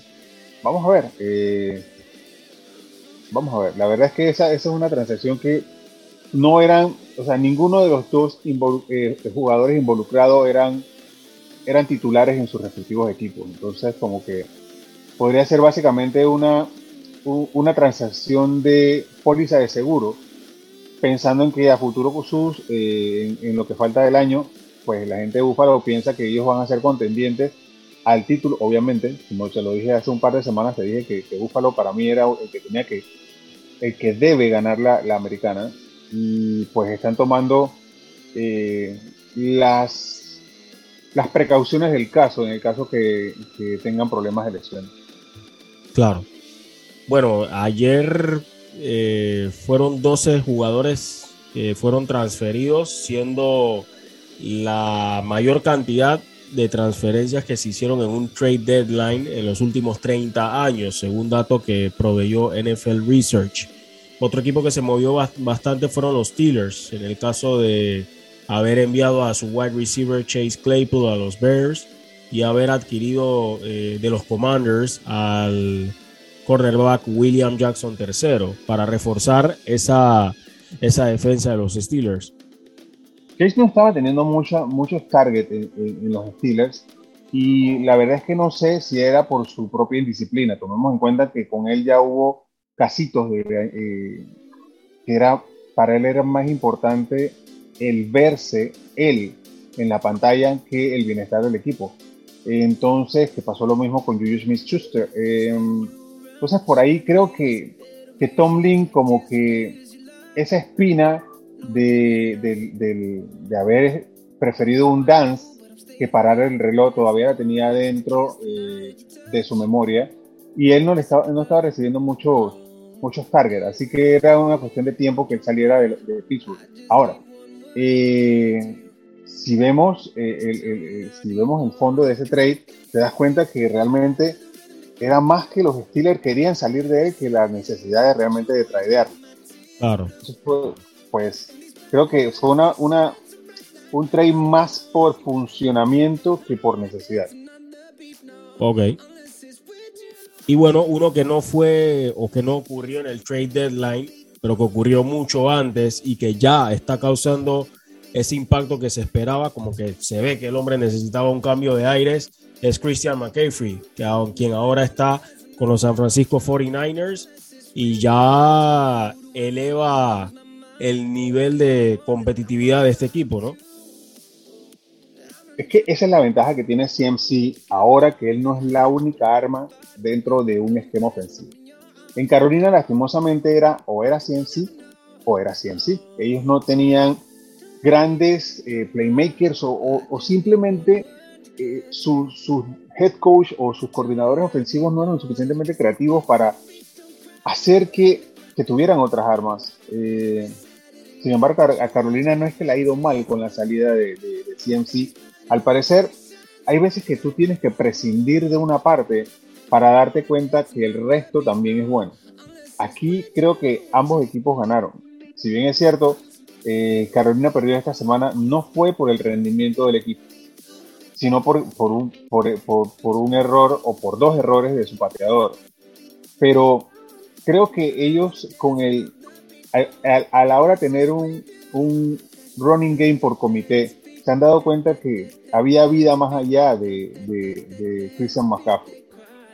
vamos a ver. Eh, vamos a ver. La verdad es que esa, esa, es una transacción que no eran, o sea, ninguno de los dos eh, jugadores involucrados eran, eran titulares en sus respectivos equipos. Entonces, como que podría ser básicamente una, una transacción de póliza de seguro pensando en que a futuro sus, eh, en, lo que falta del año, pues la gente de Búfalo piensa que ellos van a ser contendientes al título, obviamente, como se lo dije hace un par de semanas, te dije que, que Búfalo para mí era el que tenía que, el que debe ganar la, la americana, y pues están tomando eh, las, las precauciones del caso, en el caso que, tengan problemas de lesión. Claro. Bueno, ayer eh, fueron 12 jugadores que fueron transferidos, siendo la mayor cantidad de transferencias que se hicieron en un trade deadline en los últimos 30 años, según dato que proveyó NFL Research. Otro equipo que se movió bastante fueron los Steelers, en el caso de haber enviado a su wide receiver Chase Claypool a los Bears y haber adquirido eh, de los Commanders al cornerback William Jackson III para reforzar esa, esa defensa de los Steelers. Chase no estaba teniendo mucha, muchos targets en, los Steelers y la verdad es que no sé si era por su propia indisciplina. Tomemos en cuenta que con él ya hubo casitos eh, que era, para él era más importante el verse él en la pantalla que el bienestar del equipo. Entonces, que pasó lo mismo con Julius Smith-Schuster. Eh, Entonces por ahí creo que, que Tomlin como que esa espina de, de, haber preferido un dance que parar el reloj todavía la tenía dentro eh, de su memoria y él no, le estaba, no estaba recibiendo muchos muchos targets, así que era una cuestión de tiempo que él saliera de, de Pittsburgh. Ahora, eh, si vemos eh, si vemos el fondo de ese trade, te das cuenta que realmente era más que los Steelers querían salir de él que la necesidad de realmente de tradear. Claro. pues creo que fue una, una, un trade más por funcionamiento que por necesidad. Ok. Y bueno, uno que no fue o que no ocurrió en el trade deadline, pero que ocurrió mucho antes y que ya está causando ese impacto que se esperaba, como que se ve que el hombre necesitaba un cambio de aires, es Christian McCaffrey, que, quien ahora está con los San Francisco 49ers y ya eleva el nivel de competitividad de este equipo, ¿no? Es que esa es la ventaja que tiene CMC ahora que él no es la única arma dentro de un esquema ofensivo. En Carolina lastimosamente era o era CMC o era CMC. Ellos no tenían grandes eh, playmakers o, simplemente sus head coach o sus coordinadores ofensivos no eran suficientemente creativos para hacer que, tuvieran otras armas. Eh, sin embargo, a Carolina no es que le ha ido mal con la salida de, de, CMC. Al parecer, hay veces que tú tienes que prescindir de una parte para darte cuenta que el resto también es bueno. Aquí creo que ambos equipos ganaron. Si bien es cierto, eh, Carolina perdió esta semana no fue por el rendimiento del equipo, sino por, un, por, un error o por dos errores de su pateador. Pero creo que ellos con el a, la hora de tener un, running game por comité se han dado cuenta que había vida más allá de, Christian McCaffrey.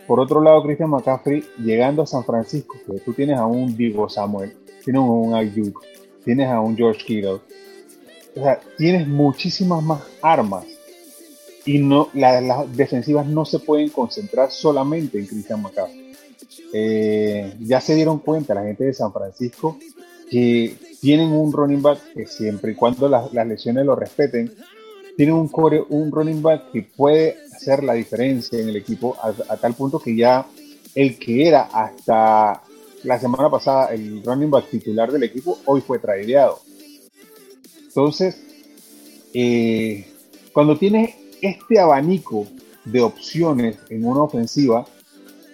Por otro lado, Christian McCaffrey llegando a San Francisco, que tú tienes a un Diego Samuel, tienes a un Ayuk, tienes a un George Kittle. O sea, tienes muchísimas más armas y no las defensivas no se pueden concentrar solamente en Christian McCaffrey. Eh, ya se dieron cuenta la gente de San Francisco que tienen un running back que siempre y cuando las, lesiones lo respeten, tienen un, core, un running back que puede hacer la diferencia en el equipo a, a tal punto que ya el que era hasta la semana pasada el running back titular del equipo, hoy fue tradeado. Entonces, eh, cuando tienes este abanico de opciones en una ofensiva,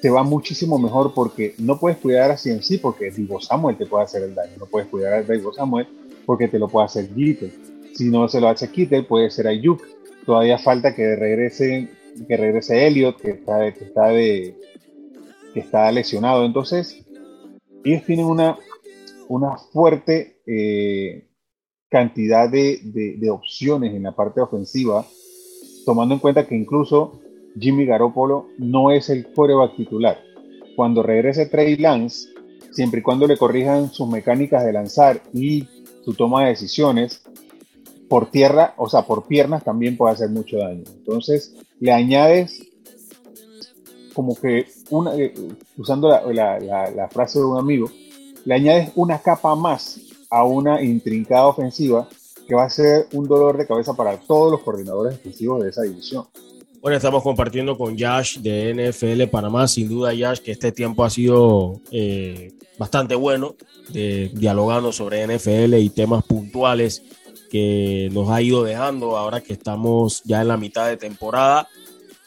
te va muchísimo mejor porque no puedes cuidar a CMC porque Divo Samuel te puede hacer el daño, no puedes cuidar a Divo Samuel porque te lo puede hacer Kittel. Si no se lo hace Kittel, puede ser Ayuk. Todavía falta que regrese, que regrese Elliot, que está, que está, de, que está lesionado. Entonces, ellos tienen una, una fuerte eh, cantidad de, opciones en la parte ofensiva, tomando en cuenta que incluso Jimmy Garoppolo no es el coreback titular. Cuando regrese Trey Lance, siempre y cuando le corrijan sus mecánicas de lanzar y su toma de decisiones, por tierra, o sea, por piernas también puede hacer mucho daño. Entonces, le añades como que, una, eh, usando la, frase de un amigo, le añades una capa más a una intrincada ofensiva que va a ser un dolor de cabeza para todos los coordinadores defensivos de esa división. Bueno, estamos compartiendo con Yash de NFL Panamá. Sin duda, Yash, que este tiempo ha sido eh, bastante bueno, dialogando sobre NFL y temas puntuales que nos ha ido dejando ahora que estamos ya en la mitad de temporada.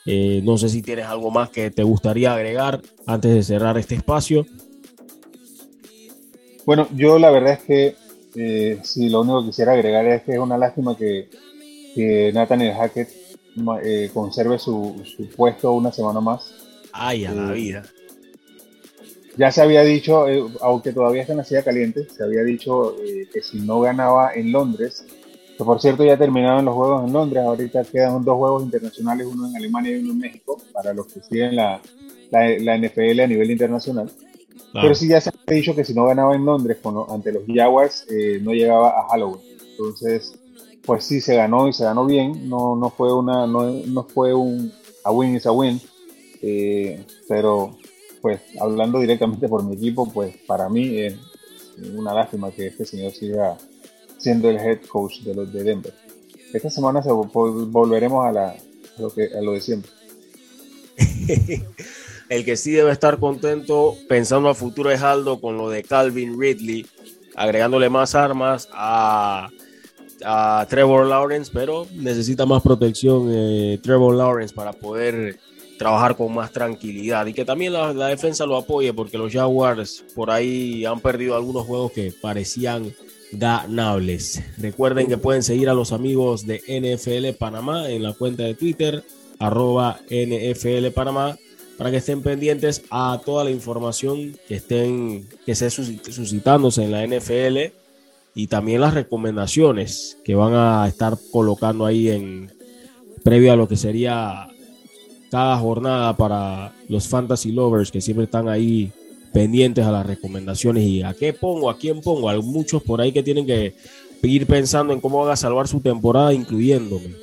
Eh, no sé si tienes algo más que te gustaría agregar antes de cerrar este espacio. Bueno, yo la verdad es que eh, si lo único que quisiera agregar es que es una lástima que, que Nathaniel Hackett eh, conserve su, puesto una semana más. Ay, a la vida. Ya se había dicho, aunque todavía está en la silla caliente, se había dicho que si no ganaba en Londres, que por cierto ya terminaron los juegos en Londres, ahorita quedan dos juegos internacionales, uno en Alemania y uno en México, para los que siguen la, la, NFL a nivel internacional. Pero sí ya se ha dicho que si no ganaba en Londres ante los Jaguars, eh, no llegaba a Halloween. Entonces, pues sí, se ganó y se ganó bien. No, no fue una, no, no fue un a win is a win. Eh, pero pues hablando directamente por mi equipo, pues para mí es una lástima que este señor siga siendo el head coach de los de Denver. Esta semana se volveremos a, la, lo, que, a lo de siempre. el que sí debe estar contento pensando a futuro es Aldo con lo de Calvin Ridley, agregándole más armas a, Trevor Lawrence, pero necesita más protección eh, Trevor Lawrence para poder trabajar con más tranquilidad y que también la, la, defensa lo apoye porque los Jaguars por ahí han perdido algunos juegos que parecían ganables. Recuerden que pueden seguir a los amigos de NFL Panamá en la cuenta de Twitter arroba NFL Panamá para que estén pendientes a toda la información que estén que suscitándose en la NFL y también las recomendaciones que van a estar colocando ahí en previo a lo que sería cada jornada para los fantasy lovers que siempre están ahí pendientes a las recomendaciones y a qué pongo, a quién pongo. Hay muchos por ahí que tienen que ir pensando en cómo van a salvar su temporada, incluyéndome.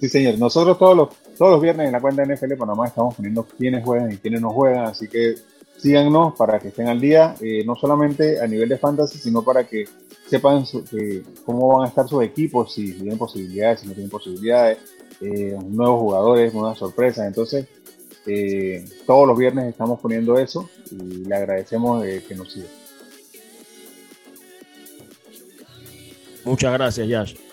Sí, señor. Nosotros todos los, todos los viernes en la cuenta de NFL Panamá estamos poniendo quiénes juegan y quiénes no juegan, así que síganos para que estén al día, eh, no solamente a nivel de fantasy, sino para que sepan cómo van a estar sus equipos, si tienen posibilidades, si no tienen posibilidades, eh, nuevos jugadores, nuevas sorpresas. Entonces, eh, todos los viernes estamos poniendo eso y le agradecemos que nos siga. Muchas gracias, Yash.